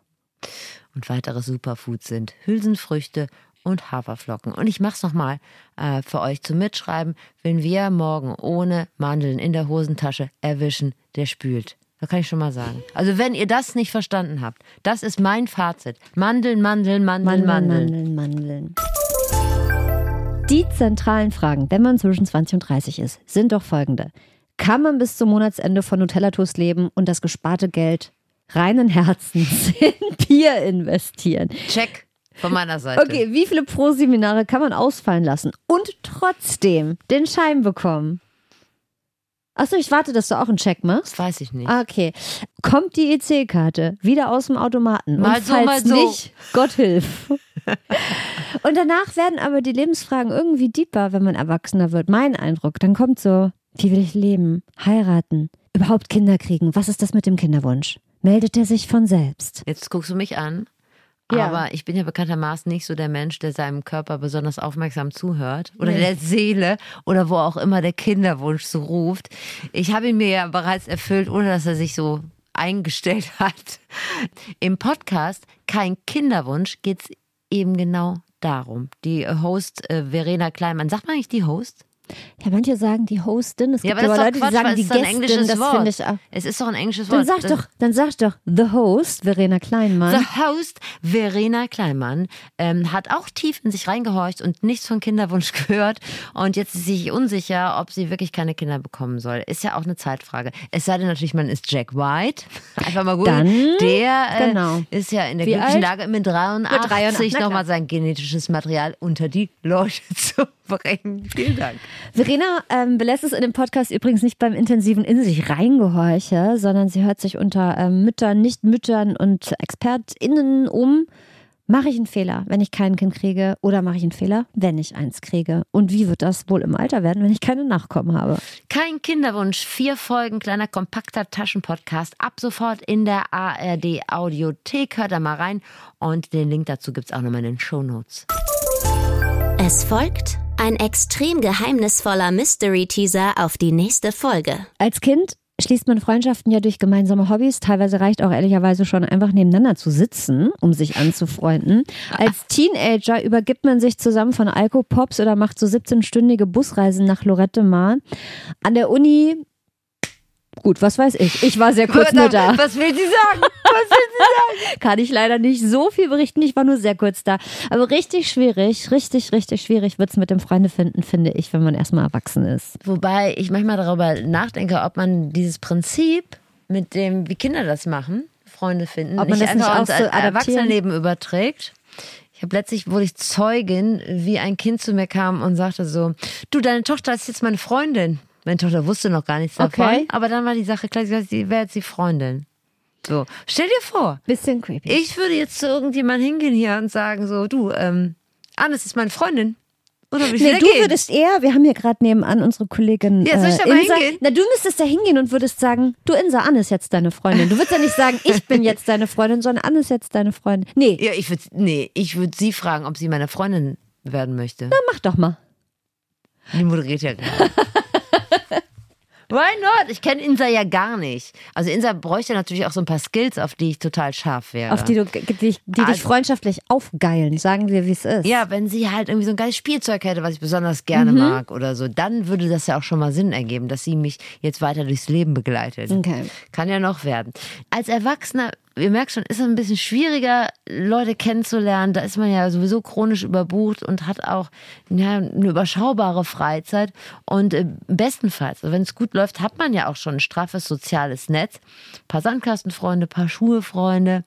[SPEAKER 3] Und weitere Superfoods sind Hülsenfrüchte und Haferflocken. Und ich mach's nochmal äh, für euch zum Mitschreiben. Wenn wir morgen ohne Mandeln in der Hosentasche erwischen, der spült. Da kann ich schon mal sagen. Also wenn ihr das nicht verstanden habt, das ist mein Fazit. Mandeln, Mandeln, Mandeln, Mandeln.
[SPEAKER 2] Mandeln, Mandeln. Die zentralen Fragen, wenn man zwischen 20 und 30 ist, sind doch folgende. Kann man bis zum Monatsende von Nutella-Toast leben und das gesparte Geld reinen Herzens in Bier investieren?
[SPEAKER 3] Check von meiner Seite.
[SPEAKER 2] Okay, wie viele Pro-Seminare kann man ausfallen lassen und trotzdem den Schein bekommen? Achso, ich warte, dass du auch einen Check machst.
[SPEAKER 3] Das weiß ich nicht.
[SPEAKER 2] Okay. Kommt die EC-Karte wieder aus dem Automaten?
[SPEAKER 3] Mal
[SPEAKER 2] und
[SPEAKER 3] so,
[SPEAKER 2] falls
[SPEAKER 3] mal so.
[SPEAKER 2] nicht, Gott hilf. Und danach werden aber die Lebensfragen irgendwie deeper, wenn man erwachsener wird. Mein Eindruck. Dann kommt so, wie will ich leben? Heiraten? Überhaupt Kinder kriegen? Was ist das mit dem Kinderwunsch? Meldet er sich von selbst?
[SPEAKER 3] Jetzt guckst du mich an.
[SPEAKER 2] Ja.
[SPEAKER 3] Aber ich bin ja bekanntermaßen nicht so der Mensch, der seinem Körper besonders aufmerksam zuhört. Oder der Seele oder wo auch immer der Kinderwunsch so ruft. Ich habe ihn mir ja bereits erfüllt, ohne dass er sich so eingestellt hat. Im Podcast Kein Kinderwunsch geht es eben genau darum. Die Host äh, Verena Kleinmann, sagt man eigentlich die Host?
[SPEAKER 2] Ja, manche sagen die Hostin. Es
[SPEAKER 3] Ja,
[SPEAKER 2] gibt
[SPEAKER 3] aber
[SPEAKER 2] aber
[SPEAKER 3] ist
[SPEAKER 2] Leute,
[SPEAKER 3] doch
[SPEAKER 2] die
[SPEAKER 3] Quatsch,
[SPEAKER 2] sagen die Gästin.
[SPEAKER 3] englisches
[SPEAKER 2] Das
[SPEAKER 3] Wort.
[SPEAKER 2] finde ich auch.
[SPEAKER 3] Es ist doch ein englisches
[SPEAKER 2] Dann
[SPEAKER 3] Wort.
[SPEAKER 2] sag
[SPEAKER 3] Das-
[SPEAKER 2] doch, dann sag doch, The Host, Verena Kleinmann.
[SPEAKER 3] The Host Verena Kleinmann ähm, hat auch tief in sich reingehorcht und nichts von Kinderwunsch gehört. Und jetzt ist sie sich unsicher, ob sie wirklich keine Kinder bekommen soll. Ist ja auch eine Zeitfrage. Es sei denn natürlich, man ist Jack White. Einfach mal gut.
[SPEAKER 2] Dann,
[SPEAKER 3] Der äh,
[SPEAKER 2] genau.
[SPEAKER 3] ist ja in der
[SPEAKER 2] Wie
[SPEAKER 3] glücklichen
[SPEAKER 2] alt?
[SPEAKER 3] Lage, mit 83,
[SPEAKER 2] Mit 83, na
[SPEAKER 3] nochmal sein genetisches Material unter die Leute zu bringen. Vielen Dank.
[SPEAKER 2] Verena ähm, belässt es in dem Podcast übrigens nicht beim intensiven in sich reingehorche, sondern sie hört sich unter ähm, Müttern, Nicht-Müttern und ExpertInnen um. Mache ich einen Fehler, wenn ich kein Kind kriege? Oder mache ich einen Fehler, wenn ich eins kriege? Und wie wird das wohl im Alter werden, wenn ich keine Nachkommen habe?
[SPEAKER 3] Kein Kinderwunsch, vier Folgen, kleiner kompakter Taschenpodcast. Ab sofort in der ARD Audiothek. Hört da mal rein. Und den Link dazu gibt es auch nochmal in den Shownotes.
[SPEAKER 4] Es folgt ein extrem geheimnisvoller Mystery-Teaser auf die nächste Folge.
[SPEAKER 2] Als Kind schließt man Freundschaften ja durch gemeinsame Hobbys. Teilweise reicht auch ehrlicherweise schon einfach nebeneinander zu sitzen, um sich anzufreunden. Als Teenager übergibt man sich zusammen von Alkopops oder macht so 17-stündige Busreisen nach Lorette Mar. An der Uni, gut, was weiß ich. Ich war sehr kurz nur da.
[SPEAKER 3] Was will sie sagen?
[SPEAKER 2] Kann ich leider nicht so viel berichten. Ich war nur sehr kurz da. Aber richtig schwierig, richtig, richtig schwierig wird's mit dem Freunde finden, finde ich, wenn man erstmal erwachsen ist.
[SPEAKER 3] Wobei ich manchmal darüber nachdenke, ob man dieses Prinzip mit dem, wie Kinder das machen, Freunde finden,
[SPEAKER 2] Ob man
[SPEAKER 3] nicht
[SPEAKER 2] das nicht
[SPEAKER 3] einfach
[SPEAKER 2] auch
[SPEAKER 3] ins
[SPEAKER 2] so?
[SPEAKER 3] Erwachsenenleben überträgt. Ich habe letztlich wurde ich Zeugin, wie ein Kind zu mir kam und sagte so: Du, deine Tochter ist jetzt meine Freundin. Meine Tochter wusste noch gar nichts davon.
[SPEAKER 2] Okay.
[SPEAKER 3] Aber dann war die Sache klar, sie wäre jetzt die Freundin. So, stell dir vor,
[SPEAKER 2] Bisschen creepy.
[SPEAKER 3] ich würde jetzt zu irgendjemandem hingehen hier und sagen so, du, ähm, Annes ist meine Freundin. Oder würde ich
[SPEAKER 2] Nee, du
[SPEAKER 3] gehen?
[SPEAKER 2] würdest eher, wir haben hier gerade nebenan unsere Kollegin
[SPEAKER 3] Ja, soll ich
[SPEAKER 2] äh,
[SPEAKER 3] da mal
[SPEAKER 2] Insa.
[SPEAKER 3] hingehen?
[SPEAKER 2] Na, du müsstest da hingehen und würdest sagen, du Insa, Anne ist jetzt deine Freundin. Du würdest ja nicht sagen, ich bin jetzt deine Freundin, sondern Anne ist jetzt deine Freundin. Nee,
[SPEAKER 3] Ja, ich würde, nee, ich würde sie fragen, ob sie meine Freundin werden möchte.
[SPEAKER 2] mach doch mal.
[SPEAKER 3] Die moderiert ja gerade. Why not? Ich kenne Insa ja gar nicht. Also Insa bräuchte natürlich auch so ein paar Skills, auf die ich total scharf wäre.
[SPEAKER 2] Auf die, du, die, die dich
[SPEAKER 3] Also-
[SPEAKER 2] freundschaftlich aufgeilen. Sagen wir, wie es ist.
[SPEAKER 3] ja, wenn sie halt irgendwie so ein geiles Spielzeug hätte, was ich besonders gerne
[SPEAKER 2] Mhm.
[SPEAKER 3] mag oder so, dann würde das ja auch schon mal Sinn ergeben, dass sie mich jetzt weiter durchs Leben begleitet.
[SPEAKER 2] Okay.
[SPEAKER 3] Kann ja noch werden. Als Erwachsener, ihr merkt schon, ist es ein bisschen schwieriger, Leute kennenzulernen. Da ist man ja sowieso chronisch überbucht und hat auch ja, eine überschaubare Freizeit. Und äh, bestenfalls, also wenn es gut läuft, hat man ja auch schon ein straffes soziales Netz. Ein paar Sandkastenfreunde, ein paar Schulfreunde,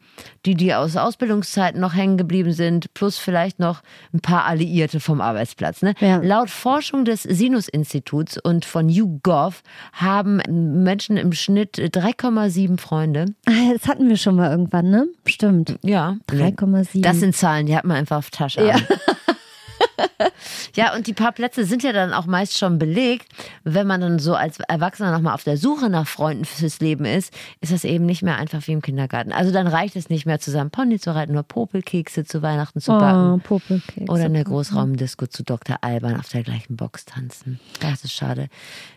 [SPEAKER 3] die, die aus Ausbildungszeiten noch hängen geblieben sind, plus vielleicht noch ein paar Alliierte vom Arbeitsplatz. Ne?
[SPEAKER 2] Ja.
[SPEAKER 3] Laut Forschung des Sinus-Instituts und von YouGov haben Menschen im Schnitt 3,7 Freunde.
[SPEAKER 2] Ah, das hatten wir schon mal irgendwann, ne? Stimmt.
[SPEAKER 3] Ja.
[SPEAKER 2] 3,7.
[SPEAKER 3] Das sind Zahlen, die hat man einfach auf Tasche.
[SPEAKER 2] Ja.
[SPEAKER 3] ja, und die paar Plätze sind ja dann auch meist schon belegt. Wenn man dann so als Erwachsener nochmal auf der Suche nach Freunden fürs Leben ist, ist das eben nicht mehr einfach wie im Kindergarten. Also dann reicht es nicht mehr zusammen Pony zu reiten oder Popelkekse zu Weihnachten zu backen.
[SPEAKER 2] oh, Popelkeks.
[SPEAKER 3] Oder in der Großraumdisco zu Dr. Alban auf der gleichen Box tanzen. Das ist schade.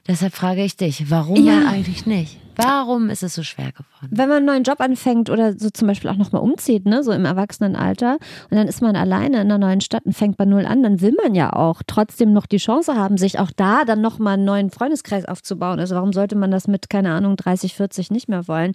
[SPEAKER 3] Deshalb frage ich dich, warum
[SPEAKER 2] Ja.
[SPEAKER 3] eigentlich nicht? Warum ist es so schwer geworden?
[SPEAKER 2] wenn man einen neuen Job anfängt oder so zum Beispiel auch nochmal umzieht, ne, so im Erwachsenenalter, und dann ist man alleine in einer neuen Stadt und fängt bei Null an, dann will man ja auch trotzdem noch die Chance haben, sich auch da dann nochmal einen neuen Freundeskreis aufzubauen. Also warum sollte man das mit, keine Ahnung, 30, 40 nicht mehr wollen?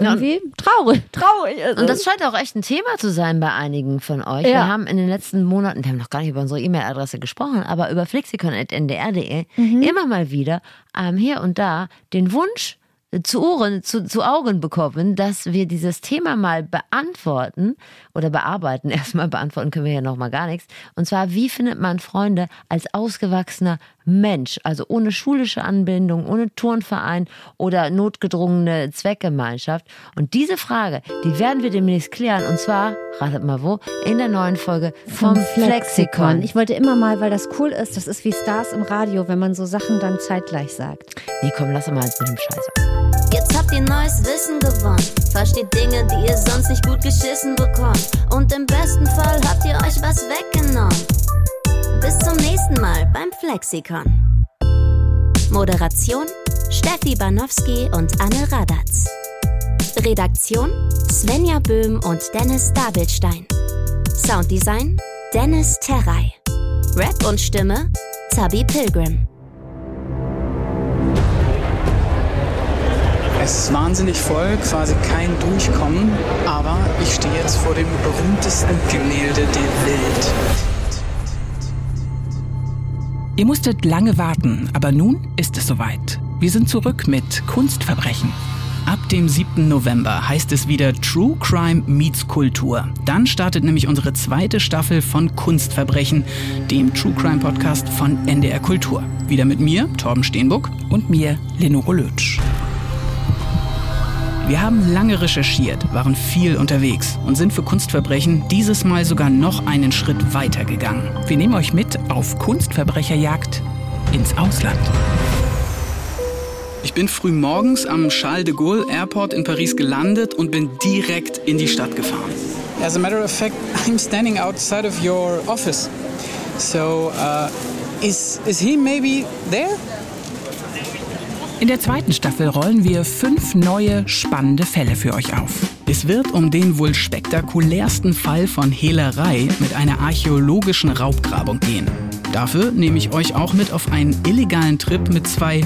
[SPEAKER 3] Ja,
[SPEAKER 2] Irgendwie traurig, traurig. ist
[SPEAKER 3] Und
[SPEAKER 2] es.
[SPEAKER 3] das scheint auch echt ein Thema zu sein bei einigen von euch.
[SPEAKER 2] Ja.
[SPEAKER 3] Wir haben in den letzten Monaten, wir haben noch gar nicht über unsere E-Mail-Adresse gesprochen, aber über flixikon.ndr.de
[SPEAKER 2] Mhm.
[SPEAKER 3] immer mal wieder ähm, hier und da den Wunsch zu Ohren, zu, zu Augen bekommen, dass wir dieses Thema mal beantworten oder bearbeiten. Erstmal beantworten können wir ja noch mal gar nichts. Und zwar, wie findet man Freunde als ausgewachsener Mensch, also ohne schulische Anbindung, ohne Turnverein oder notgedrungene Zweckgemeinschaft. Und diese Frage, die werden wir demnächst klären. Und zwar, ratet mal wo, in der neuen Folge vom, Flexikon.
[SPEAKER 2] Ich wollte immer mal, weil das cool ist, das ist wie Stars im Radio, wenn man so Sachen dann zeitgleich sagt.
[SPEAKER 3] Nee, komm, lass mal jetzt mit dem Scheiß.
[SPEAKER 4] Jetzt habt ihr neues Wissen gewonnen. Versteht Dinge, die ihr sonst nicht gut geschissen bekommt. Und im besten Fall habt ihr euch was weggenommen. Bis zum nächsten Mal beim Flexikon. Moderation Steffi Banowski und Anne Radatz. Redaktion Svenja Böhm und Dennis Dabelstein. Sounddesign Dennis Terrei. Rap und Stimme Zabi Pilgrim.
[SPEAKER 6] Es ist wahnsinnig voll, quasi kein Durchkommen, aber ich stehe jetzt vor dem berühmtesten Gemälde der Welt.
[SPEAKER 7] Ihr musstet lange warten, aber nun ist es soweit. Wir sind zurück mit Kunstverbrechen. Ab dem 7. November heißt es wieder True Crime meets Kultur. Dann startet nämlich unsere zweite Staffel von Kunstverbrechen, dem True Crime Podcast von NDR Kultur. Wieder mit mir, Torben Steenbuck, und mir, Lenore Lötsch. Wir haben lange recherchiert, waren viel unterwegs und sind für Kunstverbrechen dieses Mal sogar noch einen Schritt weiter gegangen. Wir nehmen euch mit auf Kunstverbrecherjagd ins Ausland. Ich bin früh morgens am Charles de Gaulle Airport in Paris gelandet und bin direkt in die Stadt gefahren.
[SPEAKER 6] As a matter of fact, I'm standing outside of your office. So, uh, is, is he maybe there?
[SPEAKER 7] In der zweiten Staffel rollen wir fünf neue, spannende Fälle für euch auf. Es wird um den wohl spektakulärsten Fall von Hehlerei mit einer archäologischen Raubgrabung gehen. Dafür nehme ich euch auch mit auf einen illegalen Trip mit zwei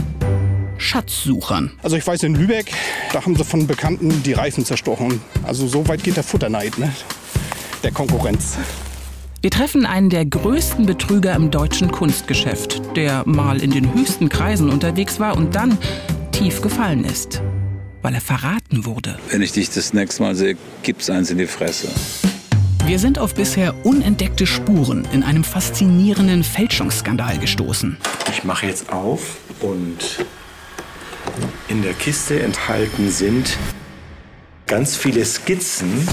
[SPEAKER 7] Schatzsuchern.
[SPEAKER 8] Also ich weiß, in Lübeck, da haben sie von Bekannten die Reifen zerstochen. Also so weit geht der Futterneid, ne? Der Konkurrenz.
[SPEAKER 7] Wir treffen einen der größten Betrüger im deutschen Kunstgeschäft, der mal in den höchsten Kreisen unterwegs war und dann tief gefallen ist, weil er verraten wurde.
[SPEAKER 9] Wenn ich dich das nächste Mal sehe, gibt's eins in die Fresse.
[SPEAKER 7] Wir sind auf bisher unentdeckte Spuren in einem faszinierenden Fälschungsskandal gestoßen.
[SPEAKER 9] Ich mache jetzt auf und in der Kiste enthalten sind ganz viele Skizzen.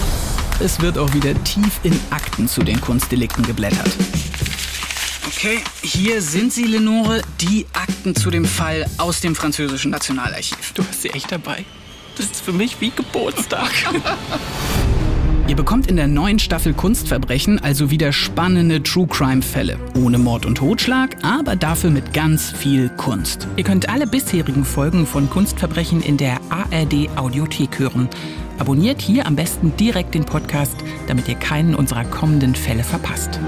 [SPEAKER 7] Es wird auch wieder tief in Akten zu den Kunstdelikten geblättert. Okay, hier sind sie, Lenore, die Akten zu dem Fall aus dem französischen Nationalarchiv.
[SPEAKER 10] Du hast sie echt dabei. Das ist für mich wie Geburtstag.
[SPEAKER 7] Ihr bekommt in der neuen Staffel Kunstverbrechen also wieder spannende True Crime Fälle. Ohne Mord und Totschlag, aber dafür mit ganz viel Kunst.
[SPEAKER 10] Ihr könnt alle bisherigen Folgen von Kunstverbrechen in der ARD Audiothek hören. Abonniert hier am besten direkt den Podcast, damit ihr keinen unserer kommenden Fälle verpasst.